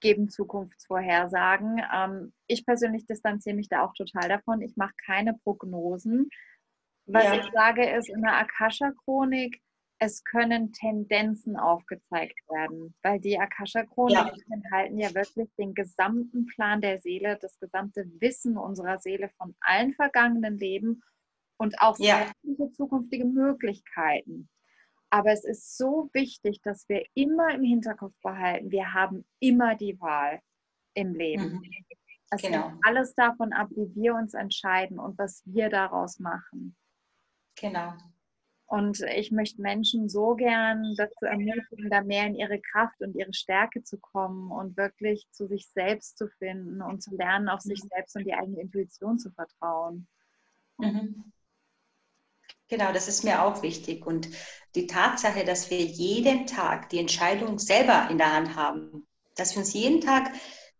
geben Zukunftsvorhersagen. Ähm, ich persönlich distanziere mich da auch total davon. Ich mache keine Prognosen. Was ja. ich sage ist, in der Akasha-Chronik es können Tendenzen aufgezeigt werden, weil die Akasha-Chroniken ja. enthalten ja wirklich den gesamten Plan der Seele, das gesamte Wissen unserer Seele von allen vergangenen Leben und auch ja. zukünftige Möglichkeiten. Aber es ist so wichtig, dass wir immer im Hinterkopf behalten, wir haben immer die Wahl im Leben. Mhm. Es genau. hängt alles davon ab, wie wir uns entscheiden und was wir daraus machen. Genau. Und ich möchte Menschen so gern dazu ermutigen, da mehr in ihre Kraft und ihre Stärke zu kommen und wirklich zu sich selbst zu finden und zu lernen, auf sich mhm. selbst und die eigene Intuition zu vertrauen. Mhm. Genau, das ist mir auch wichtig. Und die Tatsache, dass wir jeden Tag die Entscheidung selber in der Hand haben, dass wir uns jeden Tag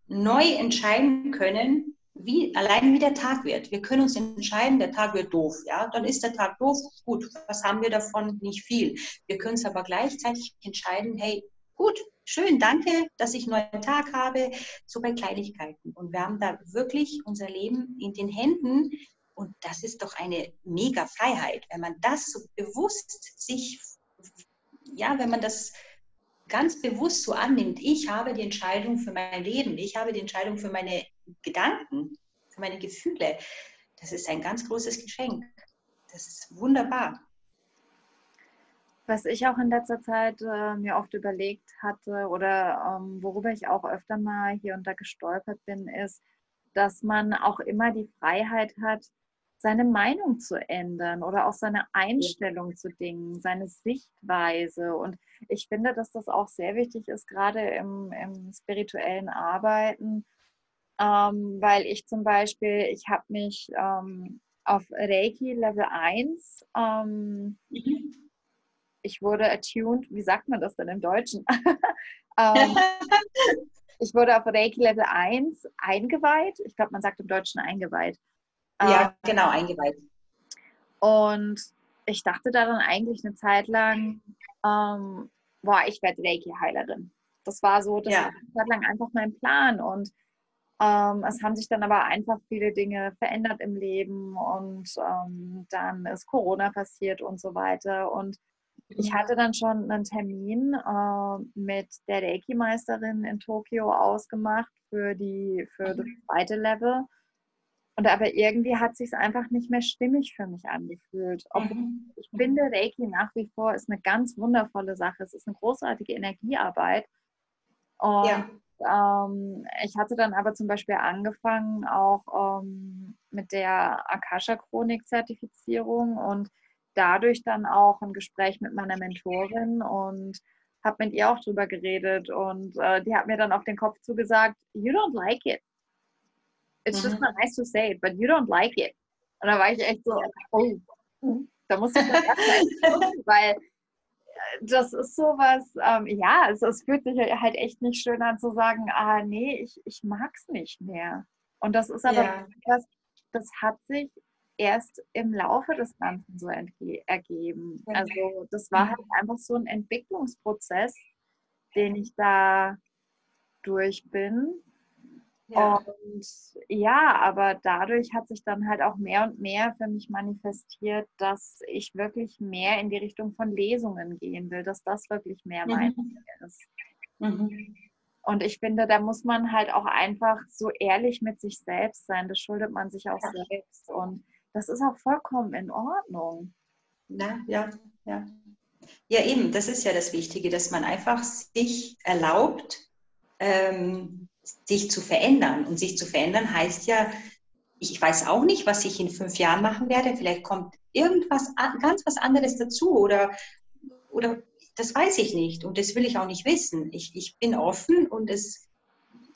neu entscheiden können, wie, allein wie der Tag wird. Wir können uns entscheiden, der Tag wird doof. Ja, dann ist der Tag doof. Gut, was haben wir davon? Nicht viel. Wir können es aber gleichzeitig entscheiden, hey, gut, schön, danke, dass ich einen neuen Tag habe. So bei Kleinigkeiten. Und wir haben da wirklich unser Leben in den Händen. Und das ist doch eine mega Freiheit, wenn man das so bewusst sich, ja, wenn man das ganz bewusst so annimmt, ich habe die Entscheidung für mein Leben, ich habe die Entscheidung für meine Gedanken, für meine Gefühle, das ist ein ganz großes Geschenk. Das ist wunderbar. Was ich auch in letzter Zeit äh, mir oft überlegt hatte oder ähm, worüber ich auch öfter mal hier und da gestolpert bin, ist, dass man auch immer die Freiheit hat, seine Meinung zu ändern oder auch seine Einstellung zu Dingen, seine Sichtweise. Und ich finde, dass das auch sehr wichtig ist, gerade im, im spirituellen Arbeiten, ähm, weil ich zum Beispiel, ich habe mich ähm, auf Reiki Level 1, ähm, ich wurde attuned, wie sagt man das denn im Deutschen? Ähm, ich wurde auf Reiki Level 1 eingeweiht. Ich glaube, man sagt im Deutschen eingeweiht. Ja, ähm, genau, eingeweiht. Und ich dachte da dann eigentlich eine Zeit lang, ähm, boah, ich werde Reiki-Heilerin. Das war so, das ja. war eine Zeit lang einfach mein Plan. Und ähm, es haben sich dann aber einfach viele Dinge verändert im Leben und ähm, dann ist Corona passiert und so weiter. Und ich mhm. hatte dann schon einen Termin äh, mit der Reiki-Meisterin in Tokio ausgemacht für, die, für das mhm. zweite Level. Und aber irgendwie hat sich einfach nicht mehr stimmig für mich angefühlt. Mhm. Ich finde, Reiki nach wie vor ist eine ganz wundervolle Sache. Es ist eine großartige Energiearbeit. Und ja. Ähm, ich hatte dann aber zum Beispiel angefangen auch ähm, mit der Akasha-Chronik-Zertifizierung und dadurch dann auch ein Gespräch mit meiner Mentorin und habe mit ihr auch drüber geredet und äh, die hat mir dann auf den Kopf zugesagt, you don't like it. It's mhm. just not nice to say, but you don't like it. Und da war ich echt so, oh, da muss ich das erstmal weil das ist sowas, ähm, ja, es, es fühlt sich halt echt nicht schön an zu sagen, ah nee, ich, ich mag es nicht mehr. Und das ist aber ja. was, das hat sich erst im Laufe des Ganzen so ergeben. Also das war halt einfach so ein Entwicklungsprozess, den ich da durch bin. Ja. Und ja, aber dadurch hat sich dann halt auch mehr und mehr für mich manifestiert, dass ich wirklich mehr in die Richtung von Lesungen gehen will, dass das wirklich mehr mhm. mein Ding ist. Mhm. Und ich finde, da muss man halt auch einfach so ehrlich mit sich selbst sein. Das schuldet man sich auch ja. selbst. Und das ist auch vollkommen in Ordnung. Ja, ja, ja. Ja, eben, das ist ja das Wichtige, dass man einfach sich erlaubt, ähm, sich zu verändern. Und sich zu verändern heißt ja, ich weiß auch nicht, was ich in fünf Jahren machen werde. Vielleicht kommt irgendwas ganz was anderes dazu oder, oder das weiß ich nicht und das will ich auch nicht wissen. Ich, ich bin offen und es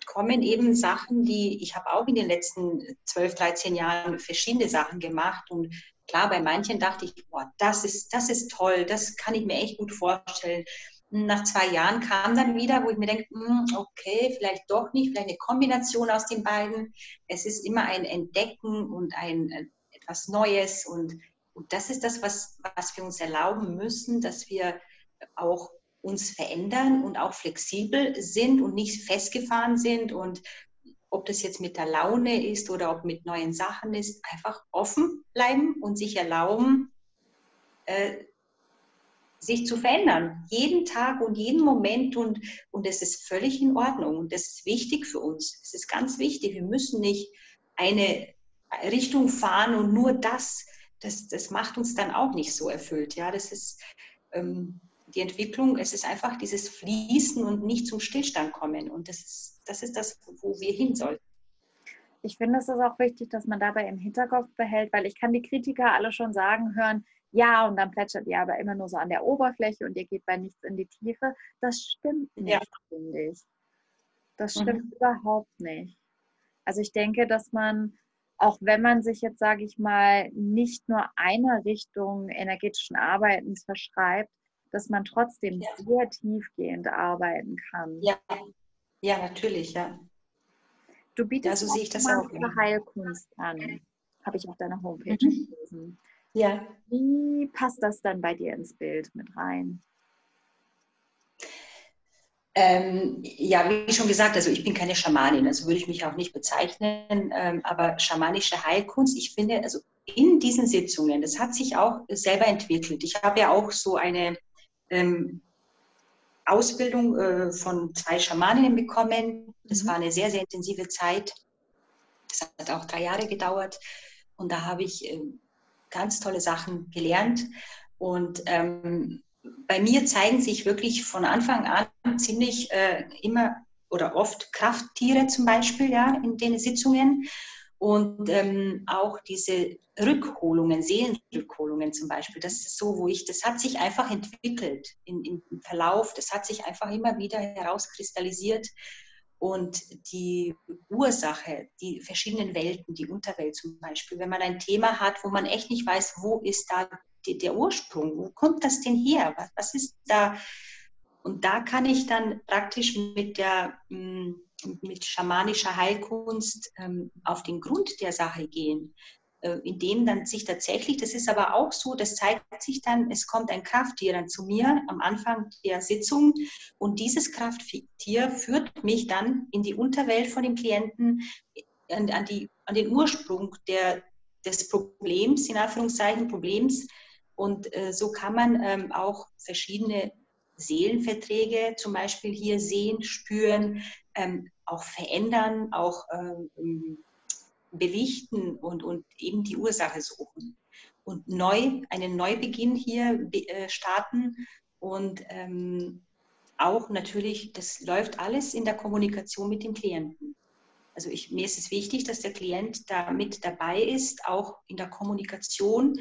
kommen eben Sachen, die ich habe auch in den letzten 12, 13 Jahren verschiedene Sachen gemacht und klar, bei manchen dachte ich, boah, das ist, das ist toll, das kann ich mir echt gut vorstellen. Nach zwei Jahren kam dann wieder, wo ich mir denke, hm, okay, vielleicht doch nicht, vielleicht eine Kombination aus den beiden. Es ist immer ein Entdecken und ein äh, etwas Neues und, und das ist das, was, was wir uns erlauben müssen, dass wir auch uns verändern und auch flexibel sind und nicht festgefahren sind und ob das jetzt mit der Laune ist oder ob mit neuen Sachen ist, einfach offen bleiben und sich erlauben, äh, sich zu verändern. Jeden Tag und jeden Moment und, und es ist völlig in Ordnung und das ist wichtig für uns. Es ist ganz wichtig. Wir müssen nicht eine Richtung fahren und nur das, das, das macht uns dann auch nicht so erfüllt. Ja, das ist, ähm, die Entwicklung, es ist einfach dieses Fließen und nicht zum Stillstand kommen. Und das ist das, ist das wo wir hin sollten. Ich finde, es ist auch wichtig, dass man dabei im Hinterkopf behält, weil ich kann die Kritiker alle schon sagen hören, ja, und dann plätschert ihr aber immer nur so an der Oberfläche und ihr geht bei nichts in die Tiefe. Das stimmt nicht, ja. finde ich. Das stimmt mhm. überhaupt nicht. Also ich denke, dass man, auch wenn man sich jetzt, sage ich mal, nicht nur einer Richtung energetischen Arbeitens verschreibt, dass man trotzdem ja. sehr tiefgehend arbeiten kann. Ja, ja natürlich, ja. Du bietest ja, so sehe ich das auch. Heilkunst an, habe ich auf deiner Homepage mhm. gelesen. Ja. Wie passt das dann bei dir ins Bild mit rein? Ähm, ja, wie schon gesagt, also ich bin keine Schamanin, also würde ich mich auch nicht bezeichnen, ähm, aber schamanische Heilkunst, ich finde, also in diesen Sitzungen, das hat sich auch selber entwickelt. Ich habe ja auch so eine ähm, Ausbildung äh, von zwei Schamaninnen bekommen. Das mhm. war eine sehr, sehr intensive Zeit. Das hat auch drei Jahre gedauert. Und da habe ich äh, ganz tolle Sachen gelernt. Und ähm, bei mir zeigen sich wirklich von Anfang an ziemlich äh, immer oder oft Krafttiere zum Beispiel ja, in den Sitzungen. Und ähm, auch diese Rückholungen, Seelenrückholungen zum Beispiel, das ist so, wo ich, das hat sich einfach entwickelt in, im Verlauf, das hat sich einfach immer wieder herauskristallisiert. Und die Ursache, die verschiedenen Welten, die Unterwelt zum Beispiel, wenn man ein Thema hat, wo man echt nicht weiß, wo ist da die, der Ursprung, wo kommt das denn her, was, was ist da? Und da kann ich dann praktisch mit der hm, mit schamanischer Heilkunst ähm, auf den Grund der Sache gehen, äh, indem dann sich tatsächlich, das ist aber auch so, das zeigt sich dann, es kommt ein Krafttier dann zu mir am Anfang der Sitzung und dieses Krafttier führt mich dann in die Unterwelt von dem Klienten, an, an, die, an den Ursprung der, des Problems, in Anführungszeichen Problems. Und äh, so kann man ähm, auch verschiedene Seelenverträge zum Beispiel hier sehen, spüren, ähm, auch verändern, auch ähm, belichten und, und eben die Ursache suchen. Und neu, einen Neubeginn hier äh, starten und ähm, auch natürlich, das läuft alles in der Kommunikation mit dem Klienten. Also ich, mir ist es wichtig, dass der Klient da mit dabei ist, auch in der Kommunikation,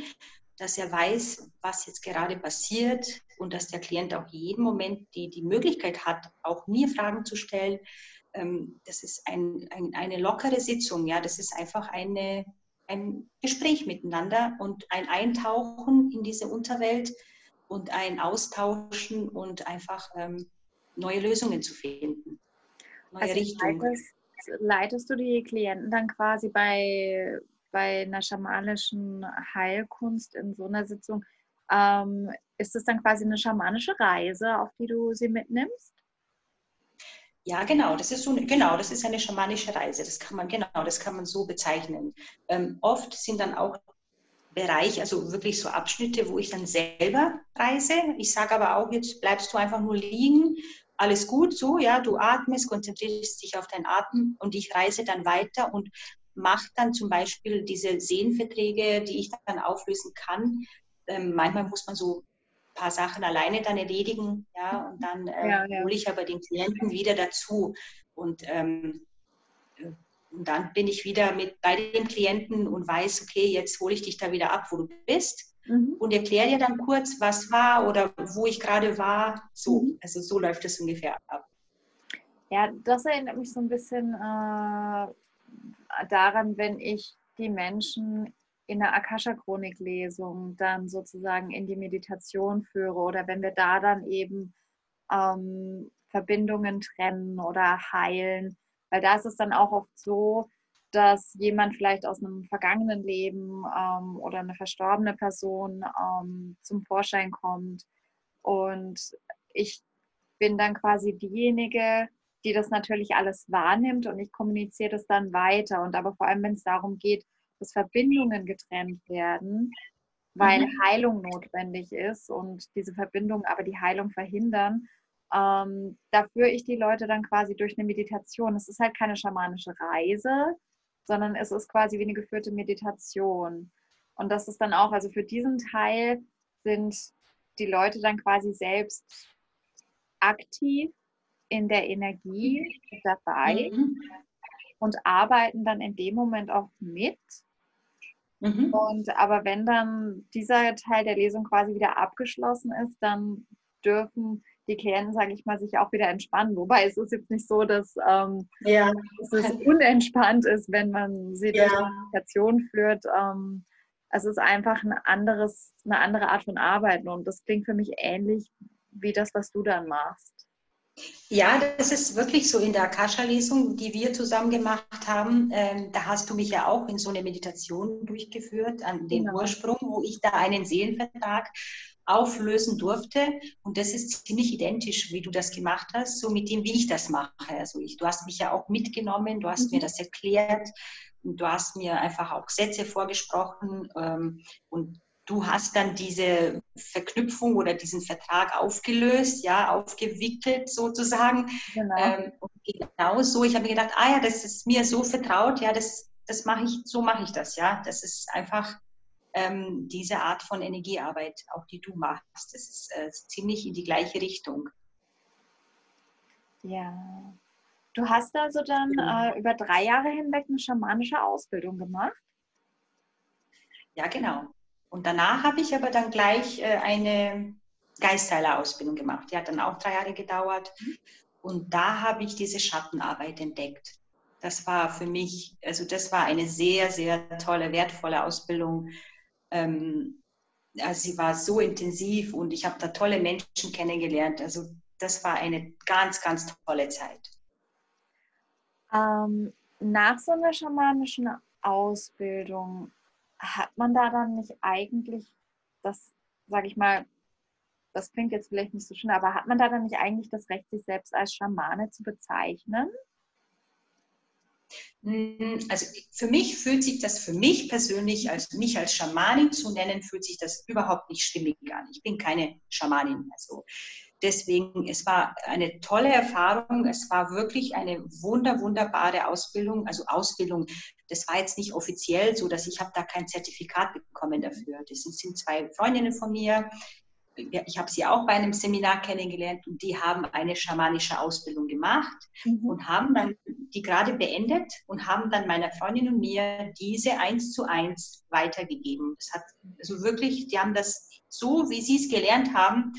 dass er weiß, was jetzt gerade passiert und dass der Klient auch jeden Moment die, die Möglichkeit hat, auch mir Fragen zu stellen. Ähm, das ist ein, ein, eine lockere Sitzung, ja, das ist einfach eine, ein Gespräch miteinander und ein Eintauchen in diese Unterwelt und ein Austauschen und einfach ähm, neue Lösungen zu finden, neue also Richtungen. Leitest, leitest du die Klienten dann quasi bei bei einer schamanischen Heilkunst in so einer Sitzung, ähm, ist es dann quasi eine schamanische Reise, auf die du sie mitnimmst? Ja, genau. Das ist so, genau, das ist eine schamanische Reise. Das kann man genau, das kann man so bezeichnen. Ähm, oft sind dann auch Bereiche, also wirklich so Abschnitte, wo ich dann selber reise. Ich sage aber auch, jetzt bleibst du einfach nur liegen, alles gut, so, ja, du atmest, konzentrierst dich auf deinen Atem und ich reise dann weiter und mache dann zum Beispiel diese Sehenverträge, die ich dann auflösen kann. Ähm, manchmal muss man so paar Sachen alleine dann erledigen, ja, und dann äh, ja, ja. hole ich aber den Klienten wieder dazu. Und ähm, und dann bin ich wieder mit bei dem Klienten und weiß, okay, jetzt hole ich dich da wieder ab, wo du bist. Mhm. Und erkläre dir dann kurz, was war oder wo ich gerade war. So, mhm. also so läuft es ungefähr ab. Ja, das erinnert mich so ein bisschen äh, daran, wenn ich die Menschen in der Akasha-Chronik-Lesung dann sozusagen in die Meditation führe oder wenn wir da dann eben ähm, Verbindungen trennen oder heilen, weil da ist es dann auch oft so, dass jemand vielleicht aus einem vergangenen Leben ähm, oder eine verstorbene Person ähm, zum Vorschein kommt. Und ich bin dann quasi diejenige, die das natürlich alles wahrnimmt und ich kommuniziere das dann weiter. Und aber vor allem, wenn es darum geht, dass Verbindungen getrennt werden, weil mhm. Heilung notwendig ist und diese Verbindungen aber die Heilung verhindern, ähm, da führe ich die Leute dann quasi durch eine Meditation. Es ist halt keine schamanische Reise, sondern es ist quasi wie eine geführte Meditation. Und das ist dann auch, also für diesen Teil sind die Leute dann quasi selbst aktiv in der Energie dabei mhm. und arbeiten dann in dem Moment auch mit. Mhm. Und aber wenn dann dieser Teil der Lesung quasi wieder abgeschlossen ist, dann dürfen die Klienten, sage ich mal, sich auch wieder entspannen. Wobei es ist jetzt nicht so, dass, ähm, ja. dass es unentspannt ist, wenn man sie durch ja. Kommunikation führt. Ähm, es ist einfach ein anderes, eine andere Art von Arbeiten und das klingt für mich ähnlich wie das, was du dann machst. Ja, das ist wirklich so in der Akasha-Lesung, die wir zusammen gemacht haben. Ähm, da hast du mich ja auch in so eine Meditation durchgeführt, an den genau. Ursprung, wo ich da einen Seelenvertrag auflösen durfte. Und das ist ziemlich identisch, wie du das gemacht hast, so mit dem, wie ich das mache. Also ich, du hast mich ja auch mitgenommen, du hast mhm. mir das erklärt und du hast mir einfach auch Sätze vorgesprochen ähm, und du hast dann diese Verknüpfung oder diesen Vertrag aufgelöst, ja, aufgewickelt sozusagen. Genau. Ähm, und genau so, ich habe mir gedacht, ah ja, das ist mir so vertraut, ja, das, das mache ich, so mache ich das, ja. Das ist einfach ähm, diese Art von Energiearbeit, auch die du machst. Das ist äh, ziemlich in die gleiche Richtung. Ja. Du hast also dann genau. äh, über drei Jahre hinweg eine schamanische Ausbildung gemacht? Ja, genau. Und danach habe ich aber dann gleich äh, eine Geistheiler-Ausbildung gemacht. Die hat dann auch drei Jahre gedauert. Und da habe ich diese Schattenarbeit entdeckt. Das war für mich, also das war eine sehr, sehr tolle, wertvolle Ausbildung, ähm, also sie war so intensiv und ich habe da tolle Menschen kennengelernt. Also das war eine ganz, ganz tolle Zeit. Ähm, nach so einer schamanischen Ausbildung hat man da dann nicht eigentlich das, sage ich mal, das klingt jetzt vielleicht nicht so schön, aber hat man da dann nicht eigentlich das Recht, sich selbst als Schamane zu bezeichnen? Hm, also für mich fühlt sich das für mich persönlich, als mich als Schamanin zu nennen, fühlt sich das überhaupt nicht stimmig an. Ich bin keine Schamanin. Also deswegen, es war eine tolle Erfahrung. Es war wirklich eine wunder, wunderbare Ausbildung. Also Ausbildung, das war jetzt nicht offiziell so, dass ich habe da kein Zertifikat bekommen dafür. Das sind zwei Freundinnen von mir, ich habe sie auch bei einem Seminar kennengelernt und die haben eine schamanische Ausbildung gemacht mhm. und haben dann die gerade beendet und haben dann meiner Freundin und mir diese eins zu eins weitergegeben. Das hat also wirklich, die haben das so, wie sie es gelernt haben,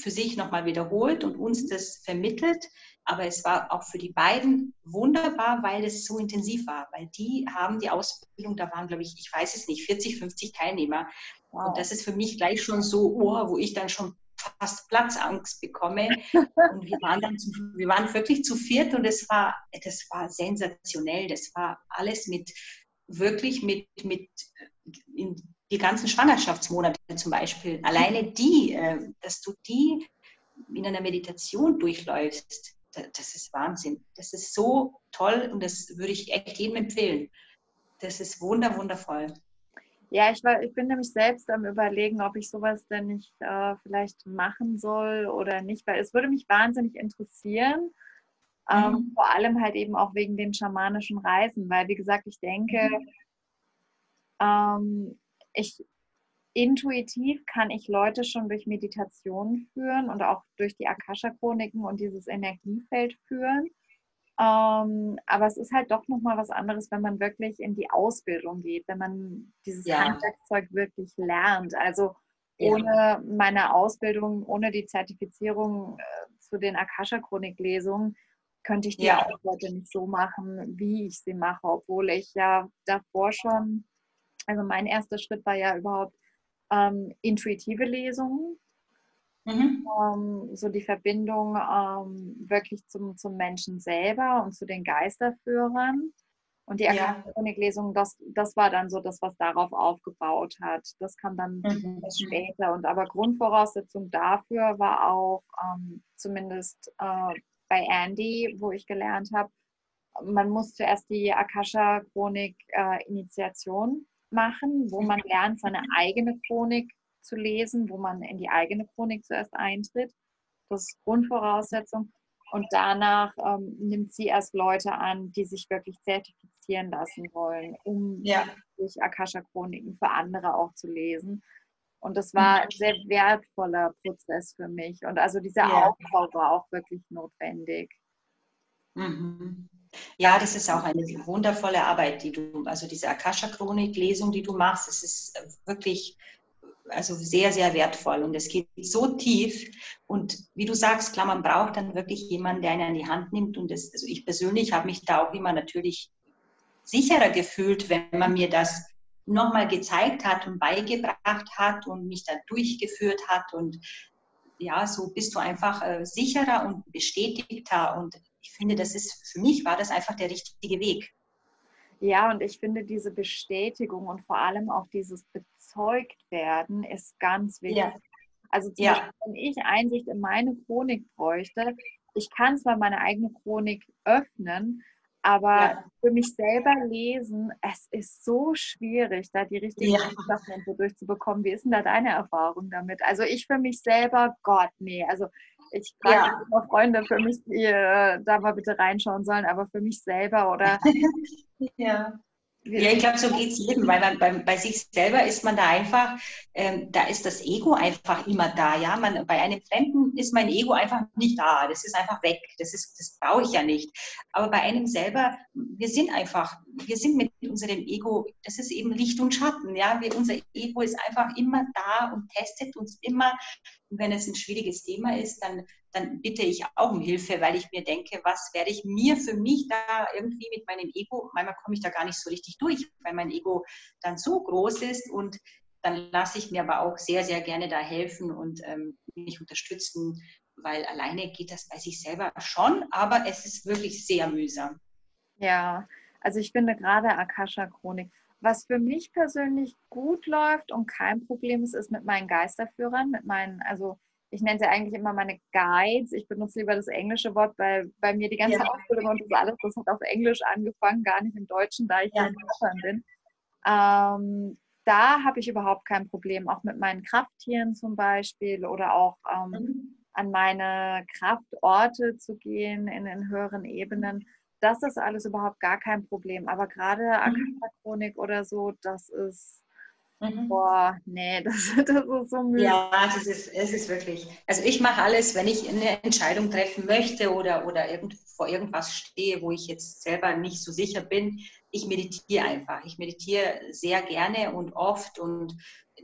für sich nochmal wiederholt und uns das vermittelt. Aber es war auch für die beiden wunderbar, weil es so intensiv war, weil die haben die Ausbildung, da waren, glaube ich, ich weiß es nicht, 40, 50 Teilnehmer. Wow. Und das ist für mich gleich schon so, oh, wo ich dann schon fast Platzangst bekomme. Und wir waren dann, zu, wir waren wirklich zu viert und es war, das war sensationell. Das war alles mit, wirklich mit, mit in die ganzen Schwangerschaftsmonate zum Beispiel. Alleine die, äh, dass du die in einer Meditation durchläufst, das ist Wahnsinn. Das ist so toll und das würde ich echt jedem empfehlen. Das ist wunder, wundervoll. Ja, ich, war, ich bin nämlich selbst am Überlegen, ob ich sowas denn nicht äh, vielleicht machen soll oder nicht, weil es würde mich wahnsinnig interessieren. Ähm, mhm. Vor allem halt eben auch wegen den schamanischen Reisen, weil wie gesagt, ich denke, mhm. ähm, ich intuitiv kann ich Leute schon durch Meditation führen und auch durch die Akasha-Chroniken und dieses Energiefeld führen. Ähm, aber es ist halt doch nochmal was anderes, wenn man wirklich in die Ausbildung geht, wenn man dieses ja. Handwerkzeug wirklich lernt. Also ohne ja. meine Ausbildung, ohne die Zertifizierung äh, zu den Akasha-Chronik-Lesungen, könnte ich die ja. auch heute nicht so machen, wie ich sie mache, obwohl ich ja davor schon, also mein erster Schritt war ja überhaupt ähm, intuitive Lesungen. Mhm. Ähm, so die Verbindung ähm, wirklich zum, zum Menschen selber und zu den Geisterführern. Und die ja. Chronik-Lesung, das, das war dann so das, was darauf aufgebaut hat. Das kam dann mhm. später. Und aber Grundvoraussetzung dafür war auch, ähm, zumindest äh, bei Andy, wo ich gelernt habe, man muss zuerst die Akasha-Chronik-Initiation äh, machen, wo man lernt, seine eigene Chronik zu lesen, wo man in die eigene Chronik zuerst eintritt. Das ist Grundvoraussetzung. Und danach ähm, nimmt sie erst Leute an, die sich wirklich zertifizieren lassen wollen, um ja. durch Akasha-Chroniken für andere auch zu lesen. Und das war ein sehr wertvoller Prozess für mich. Und also dieser ja. Aufbau war auch wirklich notwendig. Mhm. Ja, das ist auch eine wundervolle Arbeit, die du, also diese Akasha-Chronik-Lesung, die du machst, das ist wirklich also sehr, sehr wertvoll und es geht so tief und wie du sagst, klar, man braucht dann wirklich jemanden, der einen an die Hand nimmt und das, also ich persönlich habe mich da auch immer natürlich sicherer gefühlt, wenn man mir das nochmal gezeigt hat und beigebracht hat und mich da durchgeführt hat und ja, so bist du einfach äh, sicherer und bestätigter und ich finde, das ist, für mich war das einfach der richtige Weg. Ja, und ich finde diese Bestätigung und vor allem auch dieses bezeugt werden ist ganz wichtig. Ja. Also zum ja. Beispiel, wenn ich Einsicht in meine Chronik bräuchte, ich kann zwar meine eigene Chronik öffnen, aber ja. für mich selber lesen, es ist so schwierig, da die richtigen ja. Sachen durchzubekommen. Wie ist denn da deine Erfahrung damit? Also ich für mich selber, Gott, nee. Also ich frage ja. immer Freunde für mich, die äh, da mal bitte reinschauen sollen, aber für mich selber oder. ja. Ja, ich glaube, so geht es jedem, weil man bei, bei, sich selber ist man da einfach, ähm, da ist das Ego einfach immer da. Ja, man, bei einem Fremden ist mein Ego einfach nicht da. Das ist einfach weg. Das das brauche ich ja nicht. Aber bei einem selber, wir sind einfach, wir sind mit unserem Ego, das ist eben Licht und Schatten. Ja, wir, unser Ego ist einfach immer da und testet uns immer. Und wenn es ein schwieriges Thema ist, dann dann bitte ich auch um Hilfe, weil ich mir denke, was werde ich mir für mich da irgendwie mit meinem Ego, manchmal komme ich da gar nicht so richtig durch, weil mein Ego dann so groß ist und dann lasse ich mir aber auch sehr, sehr gerne da helfen und ähm, mich unterstützen, weil alleine geht das bei sich selber schon, aber es ist wirklich sehr mühsam. Ja, also ich finde gerade Akasha-Chronik, was für mich persönlich gut läuft und kein Problem ist, ist mit meinen Geisterführern, mit meinen, also ich nenne sie eigentlich immer meine Guides. Ich benutze lieber das englische Wort, weil bei mir die ganze ja. Ausbildung und das alles, das hat auf Englisch angefangen, gar nicht im Deutschen, da ich ja. in Deutschland bin. Ähm, da habe ich überhaupt kein Problem, auch mit meinen Krafttieren zum Beispiel oder auch ähm, mhm. an meine Kraftorte zu gehen in den höheren Ebenen. Das ist alles überhaupt gar kein Problem. Aber gerade mhm. Akata-Chronik oder so, das ist Mhm. Boah, nee, das, das ist so müde. Ja, das ist, es ist wirklich. Also ich mache alles, wenn ich eine Entscheidung treffen möchte oder, oder irgend, vor irgendwas stehe, wo ich jetzt selber nicht so sicher bin. Ich meditiere einfach. Ich meditiere sehr gerne und oft und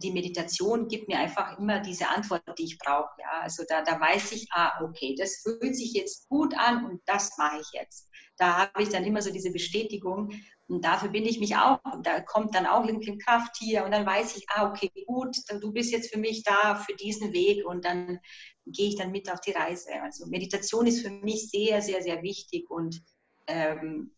die Meditation gibt mir einfach immer diese Antwort, die ich brauche. Ja, also da, da weiß ich, ah, okay, das fühlt sich jetzt gut an und das mache ich jetzt. Da habe ich dann immer so diese Bestätigung und da verbinde ich mich auch. Da kommt dann auch irgendwie Kraft hier und dann weiß ich, ah, okay, gut, du bist jetzt für mich da, für diesen Weg und dann gehe ich dann mit auf die Reise. Also Meditation ist für mich sehr, sehr, sehr wichtig und ähm,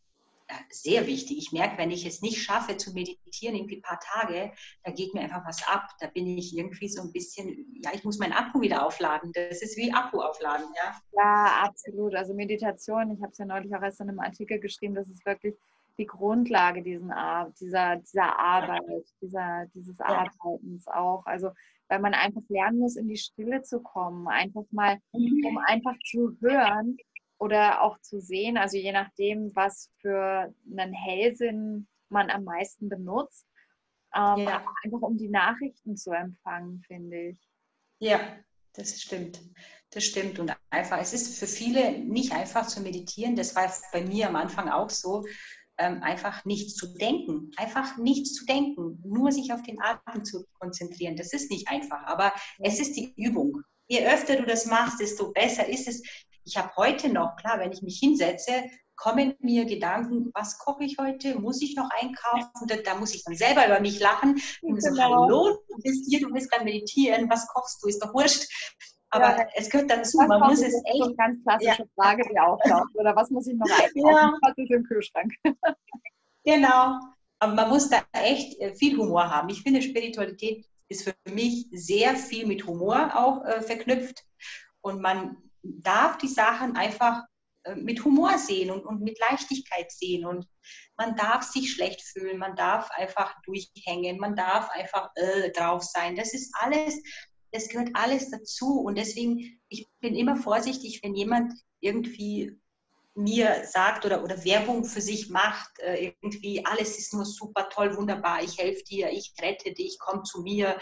sehr wichtig. Ich merke, wenn ich es nicht schaffe zu meditieren, irgendwie ein paar Tage, da geht mir einfach was ab. Da bin ich irgendwie so ein bisschen, ja, ich muss meinen Akku wieder aufladen. Das ist wie Akku aufladen, ja. Ja, absolut. Also Meditation, ich habe es ja neulich auch erst in einem Artikel geschrieben, das ist wirklich die Grundlage diesen, dieser, dieser Arbeit, dieser, dieses. Arbeitens auch. Also weil man einfach lernen muss, in die Stille zu kommen, einfach mal, mhm. um einfach zu hören, oder auch zu sehen, also je nachdem, was für einen Hellsinn man am meisten benutzt, ähm, ja. einfach um die Nachrichten zu empfangen, finde ich. Ja, das stimmt. Das stimmt. Und einfach, es ist für viele nicht einfach zu meditieren. Das war bei mir am Anfang auch so. Ähm, einfach nichts zu denken. Einfach nichts zu denken. Nur sich auf den Atem zu konzentrieren. Das ist nicht einfach, aber es ist die Übung. Je öfter du das machst, desto besser ist es. Ich habe heute noch, klar, wenn ich mich hinsetze, kommen mir Gedanken, was koche ich heute? Muss ich noch einkaufen? Da, da muss ich dann selber über mich lachen. Und genau. so, hallo, du bist hier, du willst gerade meditieren, was kochst du? Ist doch wurscht. Aber ja. es gehört dazu, man muss es echt. So eine ganz klassische ja. Frage, die auftaucht. Oder was muss ich noch einkaufen? Ja. Was ist im Kühlschrank? genau. Aber man muss da echt äh, viel Humor haben. Ich finde, Spiritualität ist für mich sehr viel mit Humor auch äh, verknüpft. Und man darf die Sachen einfach äh, mit Humor sehen und, und mit Leichtigkeit sehen. Und man darf sich schlecht fühlen, man darf einfach durchhängen, man darf einfach äh, drauf sein. Das ist alles, das gehört alles dazu. Und deswegen, ich bin immer vorsichtig, wenn jemand irgendwie mir sagt oder, oder Werbung für sich macht, äh, irgendwie alles ist nur super toll, wunderbar, ich helfe dir, ich rette dich, komm zu mir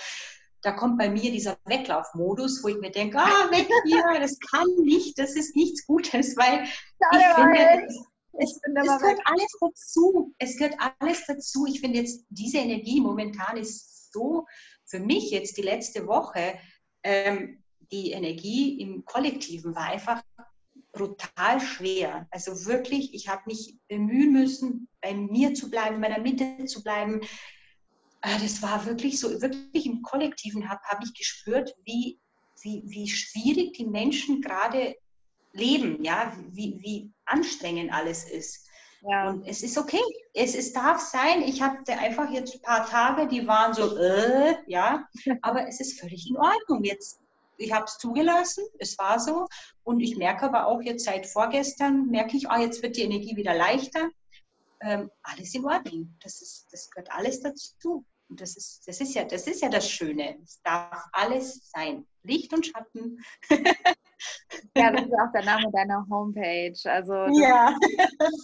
da kommt bei mir dieser Weglaufmodus, wo ich mir denke, ah, weg hier, das kann nicht, das ist nichts Gutes, weil ich finde, es, es, es gehört alles dazu. Es gehört alles dazu. Ich finde jetzt, diese Energie momentan ist so, für mich jetzt die letzte Woche, ähm, die Energie im Kollektiven war einfach brutal schwer. Also wirklich, ich habe mich bemühen müssen, bei mir zu bleiben, in meiner Mitte zu bleiben, das war wirklich so, wirklich im Kollektiven habe hab ich gespürt, wie, wie, wie schwierig die Menschen gerade leben, ja, wie, wie anstrengend alles ist. Ja. Und es ist okay, es, es darf sein. Ich hatte einfach jetzt ein paar Tage, die waren so, äh, ja, aber es ist völlig in Ordnung. Jetzt, ich habe es zugelassen, es war so. Und ich merke aber auch jetzt seit vorgestern, merke ich, ah, jetzt wird die Energie wieder leichter. Ähm, alles in Ordnung. Das, ist, das gehört alles dazu. Und das ist, das ist ja, das ist ja das Schöne. Es darf alles sein. Licht und Schatten. ja, das ist auch der Name deiner Homepage. Also ja.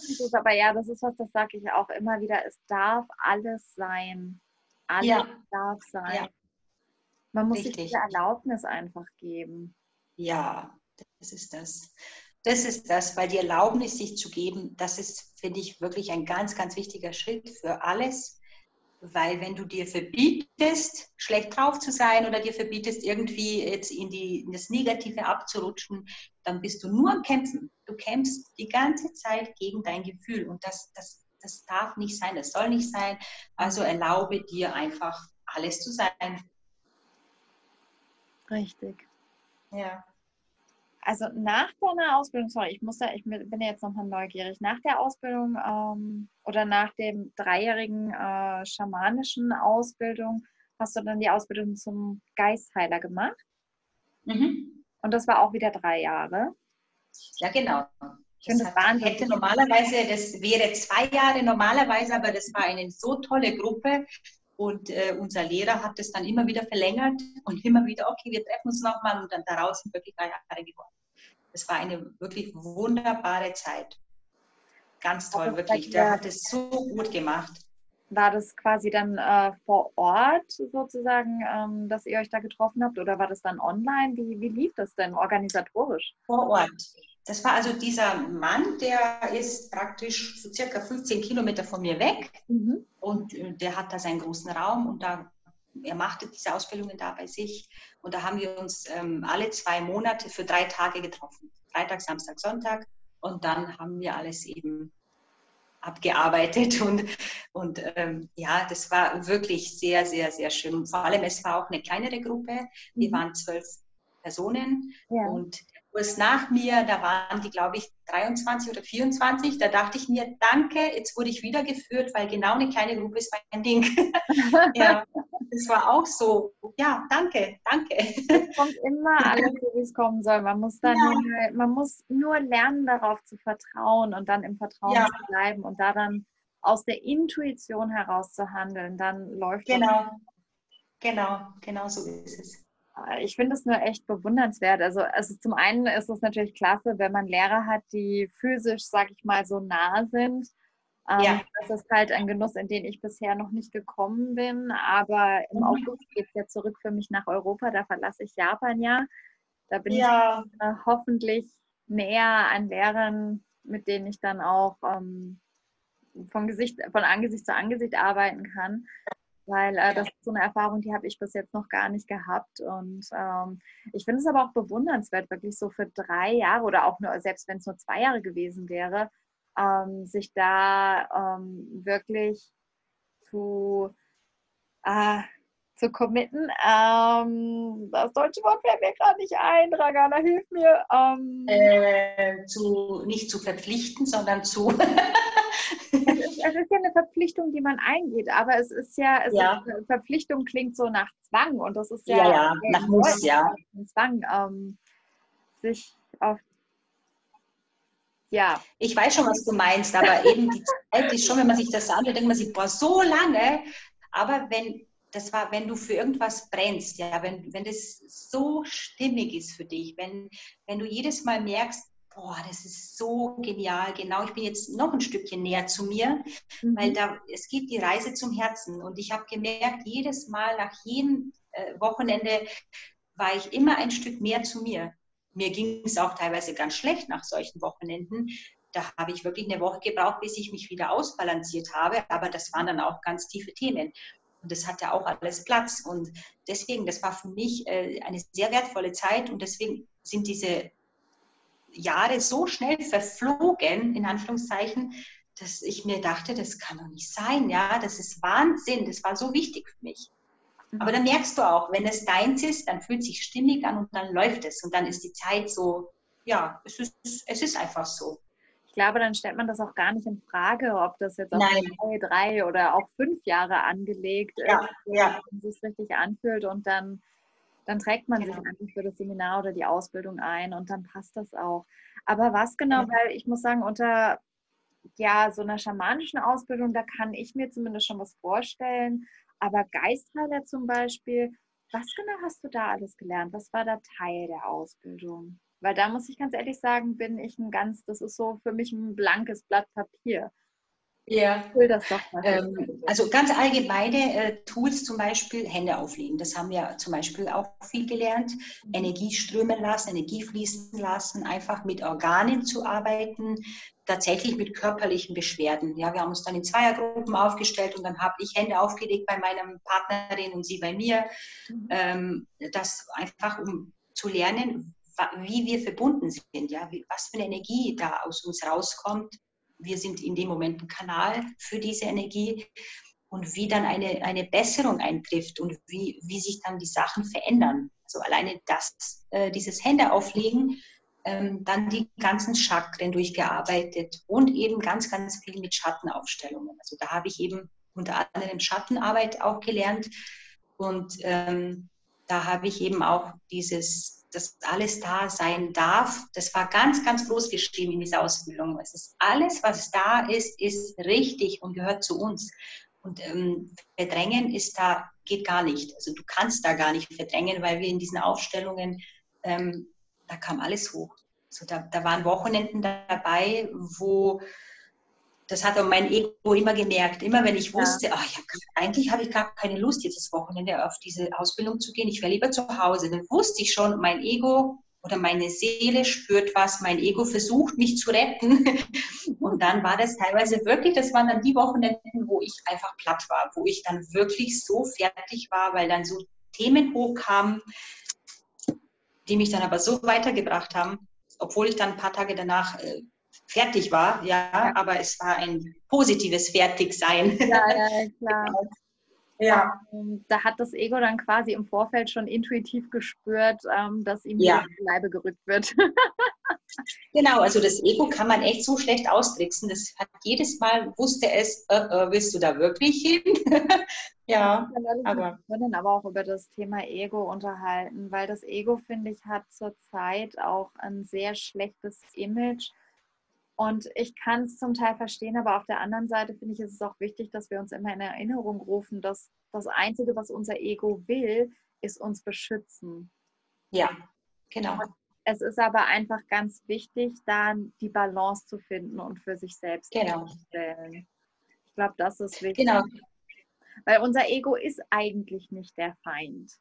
Ist, aber ja, das ist was, das sage ich auch immer wieder. Es darf alles sein. Alles ja. darf sein. Ja. Man muss Richtig. sich diese Erlaubnis einfach geben. Ja, das ist das. Das ist das, weil die Erlaubnis, sich zu geben, das ist, finde ich, wirklich ein ganz, ganz wichtiger Schritt für alles weil wenn du dir verbietest, schlecht drauf zu sein oder dir verbietest, irgendwie jetzt in, die, in das Negative abzurutschen, dann bist du nur am Kämpfen. Du kämpfst die ganze Zeit gegen dein Gefühl und das, das, das darf nicht sein, das soll nicht sein. Also erlaube dir einfach alles zu sein. Richtig. Ja also nach deiner Ausbildung, sorry, ich muss da, ich bin jetzt nochmal neugierig, nach der Ausbildung ähm, oder nach dem dreijährigen äh, schamanischen Ausbildung hast du dann die Ausbildung zum Geistheiler gemacht. Mhm. Und das war auch wieder drei Jahre. Ja, genau. Ich finde das Wahnsinn. Hätte normalerweise, das wäre zwei Jahre normalerweise, aber das war eine so tolle Gruppe. Und äh, unser Lehrer hat es dann immer wieder verlängert und immer wieder, okay, wir treffen uns nochmal und dann daraus sind wirklich drei Jahre geworden. Es war eine wirklich wunderbare Zeit. Ganz toll, also, wirklich. Der hat es so gut gemacht. War das quasi dann äh, vor Ort sozusagen, ähm, dass ihr euch da getroffen habt oder war das dann online? Wie, wie lief das denn organisatorisch? Vor Ort. Das war also dieser Mann, der ist praktisch so circa 15 Kilometer von mir weg mhm. und äh, der hat da seinen großen Raum und da er machte diese Ausbildungen da bei sich und da haben wir uns ähm, alle zwei Monate für drei Tage getroffen. Freitag, Samstag, Sonntag und dann haben wir alles eben abgearbeitet und, und ähm, ja, das war wirklich sehr, sehr, sehr schön. Vor allem, es war auch eine kleinere Gruppe. Wir mhm. waren zwölf Personen ja. und Kurs nach mir, da waren die, glaube ich, 23 oder 24. Da dachte ich mir, danke, jetzt wurde ich wiedergeführt, weil genau eine kleine Gruppe ist mein Ding. ja, das war auch so. Ja, danke, danke. Es kommt immer alles so, wie es kommen soll. Man muss dann ja. nur, man muss nur lernen, darauf zu vertrauen und dann im Vertrauen ja. zu bleiben und da dann aus der Intuition heraus zu handeln. Dann läuft Genau, genau, genau so ist es ich finde es nur echt bewundernswert. Also, also zum einen ist es natürlich klasse, wenn man Lehrer hat, die physisch, sag ich mal, so nah sind. Ähm, ja. Das ist halt ein Genuss, in den ich bisher noch nicht gekommen bin. Aber im mhm. August geht es ja zurück für mich nach Europa. Da verlasse ich Japan ja. Da bin ja. ich äh, hoffentlich näher an Lehrern, mit denen ich dann auch ähm, von, Gesicht, von Angesicht zu Angesicht arbeiten kann weil äh, das ist so eine Erfahrung, die habe ich bis jetzt noch gar nicht gehabt. Und ähm, ich finde es aber auch bewundernswert, wirklich so für drei Jahre oder auch nur, selbst wenn es nur zwei Jahre gewesen wäre, ähm, sich da ähm, wirklich zu, äh, zu committen. Ähm, das deutsche Wort fällt mir gerade nicht ein. Dragana, hilf mir. Ähm. Äh, zu, nicht zu verpflichten, sondern zu es ist ja eine Verpflichtung, die man eingeht, aber es ist ja, es ja. Ist, Verpflichtung klingt so nach Zwang und das ist ja, ja, ja. nach Muss, ja. Zwang, ähm, sich auf ja. Ich weiß schon, was du meinst, aber eben die Zeit ist schon, wenn man sich das anschaut, denkt man sich, boah, so lange. Aber wenn das war, wenn du für irgendwas brennst, ja, wenn, wenn das so stimmig ist für dich, wenn, wenn du jedes Mal merkst, boah, das ist so genial, genau, ich bin jetzt noch ein Stückchen näher zu mir, mhm. weil da, es geht die Reise zum Herzen und ich habe gemerkt, jedes Mal nach jedem äh, Wochenende war ich immer ein Stück mehr zu mir. Mir ging es auch teilweise ganz schlecht nach solchen Wochenenden. Da habe ich wirklich eine Woche gebraucht, bis ich mich wieder ausbalanciert habe, aber das waren dann auch ganz tiefe Themen. Und das hatte auch alles Platz. Und deswegen, das war für mich äh, eine sehr wertvolle Zeit. Und deswegen sind diese Jahre so schnell verflogen, in Anführungszeichen, dass ich mir dachte, das kann doch nicht sein, ja, das ist Wahnsinn, das war so wichtig für mich. Mhm. Aber dann merkst du auch, wenn es deins ist, dann fühlt es sich stimmig an und dann läuft es und dann ist die Zeit so, ja, es ist, es ist einfach so. Ich glaube, dann stellt man das auch gar nicht in Frage, ob das jetzt auf zwei, drei oder auch fünf Jahre angelegt ja, ist, ja. wenn es sich richtig anfühlt und dann dann trägt man genau. sich einfach für das Seminar oder die Ausbildung ein und dann passt das auch. Aber was genau, ja. weil ich muss sagen, unter ja, so einer schamanischen Ausbildung, da kann ich mir zumindest schon was vorstellen. Aber Geistheiler zum Beispiel, was genau hast du da alles gelernt? Was war da Teil der Ausbildung? Weil da muss ich ganz ehrlich sagen, bin ich ein ganz, das ist so für mich ein blankes Blatt Papier. Ja. Ähm, also ganz allgemeine äh, Tools, zum Beispiel Hände auflegen. Das haben wir zum Beispiel auch viel gelernt. Mhm. Energie strömen lassen, Energie fließen lassen, einfach mit Organen zu arbeiten, tatsächlich mit körperlichen Beschwerden. Ja, wir haben uns dann in Zweiergruppen aufgestellt und dann habe ich Hände aufgelegt bei meinem Partnerin und sie bei mir. Mhm. Ähm, das einfach um zu lernen, wie wir verbunden sind, ja, was für eine Energie da aus uns rauskommt, wir sind in dem Moment ein Kanal für diese Energie und wie dann eine, eine Besserung eintrifft und wie, wie sich dann die Sachen verändern. Also alleine das, äh, dieses Händeauflegen, ähm, dann die ganzen Chakren durchgearbeitet und eben ganz, ganz viel mit Schattenaufstellungen. Also da habe ich eben unter anderem Schattenarbeit auch gelernt und ähm, da habe ich eben auch dieses dass alles da sein darf, das war ganz, ganz groß geschrieben in dieser Ausbildung. Es ist alles, was da ist, ist richtig und gehört zu uns. Und ähm, verdrängen ist da, geht gar nicht. Also du kannst da gar nicht verdrängen, weil wir in diesen Aufstellungen, ähm, da kam alles hoch. So, da, da waren Wochenenden dabei, wo das hat auch mein Ego immer gemerkt. Immer wenn ich wusste, ja. ach, ich hab, eigentlich habe ich gar keine Lust, jetzt das Wochenende auf diese Ausbildung zu gehen. Ich wäre lieber zu Hause. Dann wusste ich schon, mein Ego oder meine Seele spürt was, mein Ego versucht mich zu retten. Und dann war das teilweise wirklich, das waren dann die Wochenenden, wo ich einfach platt war, wo ich dann wirklich so fertig war, weil dann so Themen hochkamen, die mich dann aber so weitergebracht haben, obwohl ich dann ein paar Tage danach äh, fertig war, ja, ja, aber es war ein positives Fertigsein. Ja, ja, klar. Ja. Ähm, da hat das Ego dann quasi im Vorfeld schon intuitiv gespürt, ähm, dass ihm ja. die Leibe gerückt wird. genau, also das Ego kann man echt so schlecht austricksen. Das hat jedes Mal, wusste es, äh, äh, willst du da wirklich hin? ja, aber. Wir können aber auch über das Thema Ego unterhalten, weil das Ego, finde ich, hat zurzeit auch ein sehr schlechtes Image und ich kann es zum Teil verstehen, aber auf der anderen Seite finde ich, ist es auch wichtig, dass wir uns immer in Erinnerung rufen, dass das Einzige, was unser Ego will, ist uns beschützen. Ja, genau. Und es ist aber einfach ganz wichtig, dann die Balance zu finden und für sich selbst genau. zu stellen. Ich glaube, das ist wichtig. Genau. Weil unser Ego ist eigentlich nicht der Feind.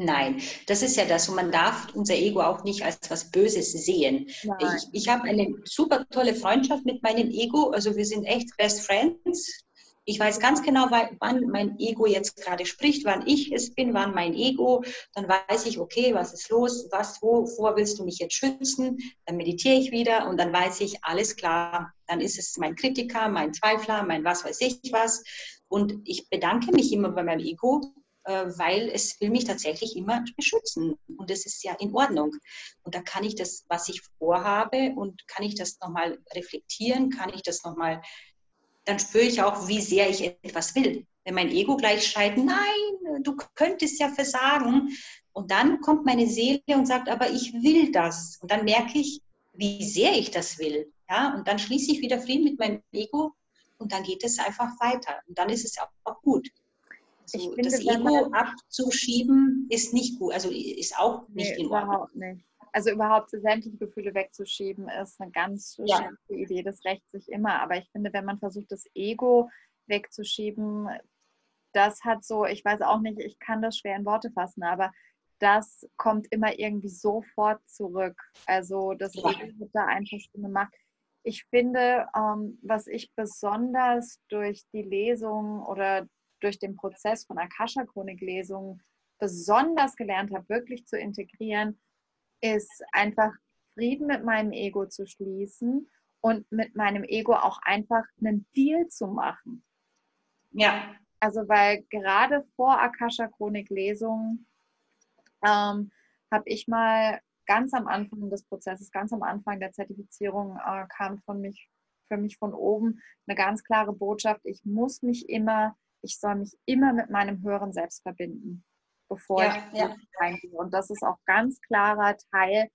Nein, das ist ja das. Und man darf unser Ego auch nicht als was Böses sehen. Ich, ich habe eine super tolle Freundschaft mit meinem Ego. Also wir sind echt Best Friends. Ich weiß ganz genau, wann mein Ego jetzt gerade spricht, wann ich es bin, wann mein Ego. Dann weiß ich, okay, was ist los? Was, wovor willst du mich jetzt schützen? Dann meditiere ich wieder und dann weiß ich, alles klar. Dann ist es mein Kritiker, mein Zweifler, mein was weiß ich was. Und ich bedanke mich immer bei meinem Ego, weil es will mich tatsächlich immer beschützen. Und das ist ja in Ordnung. Und da kann ich das, was ich vorhabe, und kann ich das nochmal reflektieren, kann ich das nochmal, dann spüre ich auch, wie sehr ich etwas will. Wenn mein Ego gleich schreit, nein, du könntest ja versagen. Und dann kommt meine Seele und sagt, aber ich will das. Und dann merke ich, wie sehr ich das will. Ja, und dann schließe ich wieder Frieden mit meinem Ego und dann geht es einfach weiter. Und dann ist es auch gut. So, finde, das Ego abzuschieben ist nicht gut, also ist auch nicht nee, in Ordnung. Überhaupt nicht. Also überhaupt sämtliche Gefühle wegzuschieben, ist eine ganz ja. schlechte Idee. Das rächt sich immer. Aber ich finde, wenn man versucht, das Ego wegzuschieben, das hat so, ich weiß auch nicht, ich kann das schwer in Worte fassen, aber das kommt immer irgendwie sofort zurück. Also das ja. Ego wird da einfach schon gemacht. Ich finde, ähm, was ich besonders durch die Lesung oder durch den Prozess von Akasha-Chronik-Lesungen besonders gelernt habe, wirklich zu integrieren, ist einfach Frieden mit meinem Ego zu schließen und mit meinem Ego auch einfach einen Deal zu machen. Ja. Also, weil gerade vor Akasha-Chronik-Lesungen ähm, habe ich mal ganz am Anfang des Prozesses, ganz am Anfang der Zertifizierung, äh, kam von mich, für mich von oben eine ganz klare Botschaft, ich muss mich immer ich soll mich immer mit meinem höheren Selbst verbinden, bevor ja, ich ja. reingehe. Und das ist auch ganz klarer Teil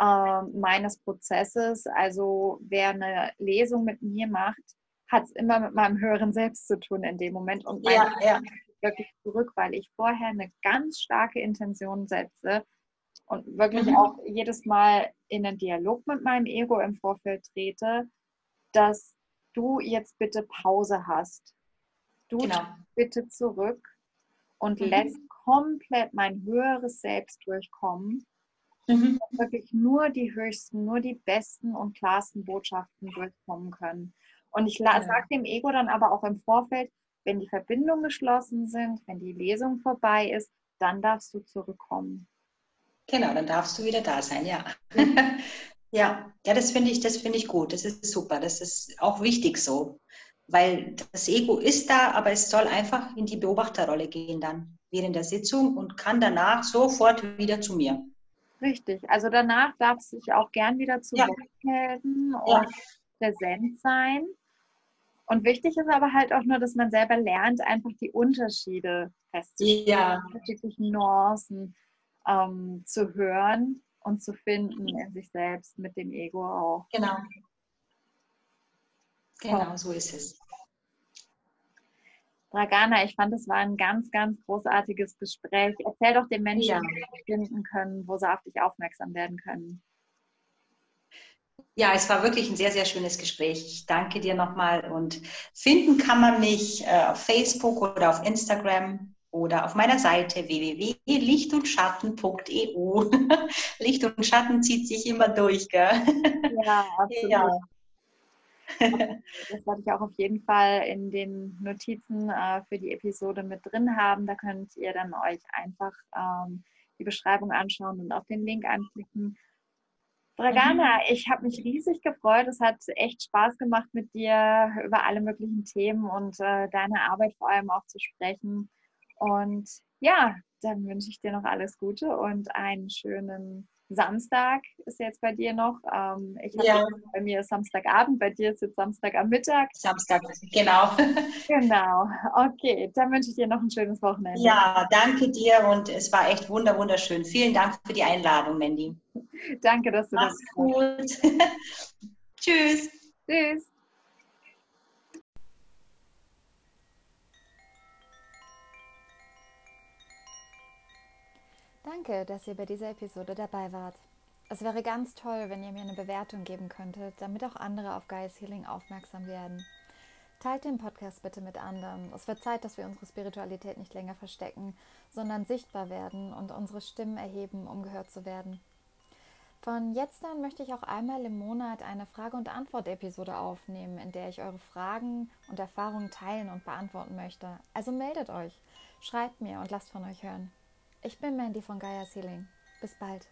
äh, meines Prozesses. Also wer eine Lesung mit mir macht, hat es immer mit meinem höheren Selbst zu tun in dem Moment. Und ja, ja. wirklich zurück, weil ich vorher eine ganz starke Intention setze und wirklich mhm. auch jedes Mal in einen Dialog mit meinem Ego im Vorfeld trete, dass du jetzt bitte Pause hast du genau. bitte zurück und mhm. lässt komplett mein höheres Selbst durchkommen. Mhm. Wirklich nur die höchsten, nur die besten und klarsten Botschaften durchkommen können. Und ich ja. sage dem Ego dann aber auch im Vorfeld, wenn die Verbindungen geschlossen sind, wenn die Lesung vorbei ist, dann darfst du zurückkommen. Genau, dann darfst du wieder da sein, ja. ja, ja, das finde ich, das finde ich gut. Das ist super. Das ist auch wichtig so. Weil das Ego ist da, aber es soll einfach in die Beobachterrolle gehen dann während der Sitzung und kann danach sofort wieder zu mir. Richtig. Also danach darf es sich auch gern wieder zu ja. melden und ja. präsent sein. Und wichtig ist aber halt auch nur, dass man selber lernt, einfach die Unterschiede festzustellen, ja. unterschiedlichen Nuancen ähm, zu hören und zu finden in sich selbst mit dem Ego auch. Genau. Genau, so ist es. Dragana, ich fand, es war ein ganz, ganz großartiges Gespräch. Erzähl doch den Menschen, ja. wie sie finden können, wo sie auf dich aufmerksam werden können. Ja, es war wirklich ein sehr, sehr schönes Gespräch. Ich danke dir nochmal und finden kann man mich äh, auf Facebook oder auf Instagram oder auf meiner Seite www.lichtundschatten.eu. Licht und Schatten zieht sich immer durch, gell? Ja, absolut. Ja. Das werde ich auch auf jeden Fall in den Notizen äh, für die Episode mit drin haben. Da könnt ihr dann euch einfach ähm, die Beschreibung anschauen und auf den Link anklicken. Dragana, mhm. ich habe mich riesig gefreut. Es hat echt Spaß gemacht, mit dir über alle möglichen Themen und äh, deine Arbeit vor allem auch zu sprechen. Und ja, dann wünsche ich dir noch alles Gute und einen schönen Samstag ist jetzt bei dir noch. Ähm, ich ja. bei mir ist Samstagabend, bei dir ist jetzt Samstag am Mittag. Samstag, genau. genau. Okay, dann wünsche ich dir noch ein schönes Wochenende. Ja, danke dir und es war echt wunder wunderschön. Vielen Dank für die Einladung, Mandy. danke, dass du Mach's das gut. Tschüss. Tschüss. Danke, dass ihr bei dieser Episode dabei wart. Es wäre ganz toll, wenn ihr mir eine Bewertung geben könntet, damit auch andere auf Gaius Healing aufmerksam werden. Teilt den Podcast bitte mit anderen. Es wird Zeit, dass wir unsere Spiritualität nicht länger verstecken, sondern sichtbar werden und unsere Stimmen erheben, um gehört zu werden. Von jetzt an möchte ich auch einmal im Monat eine Frage- und Antwort-Episode aufnehmen, in der ich eure Fragen und Erfahrungen teilen und beantworten möchte. Also meldet euch, schreibt mir und lasst von euch hören. Ich bin Mandy von Gaia Healing. Bis bald.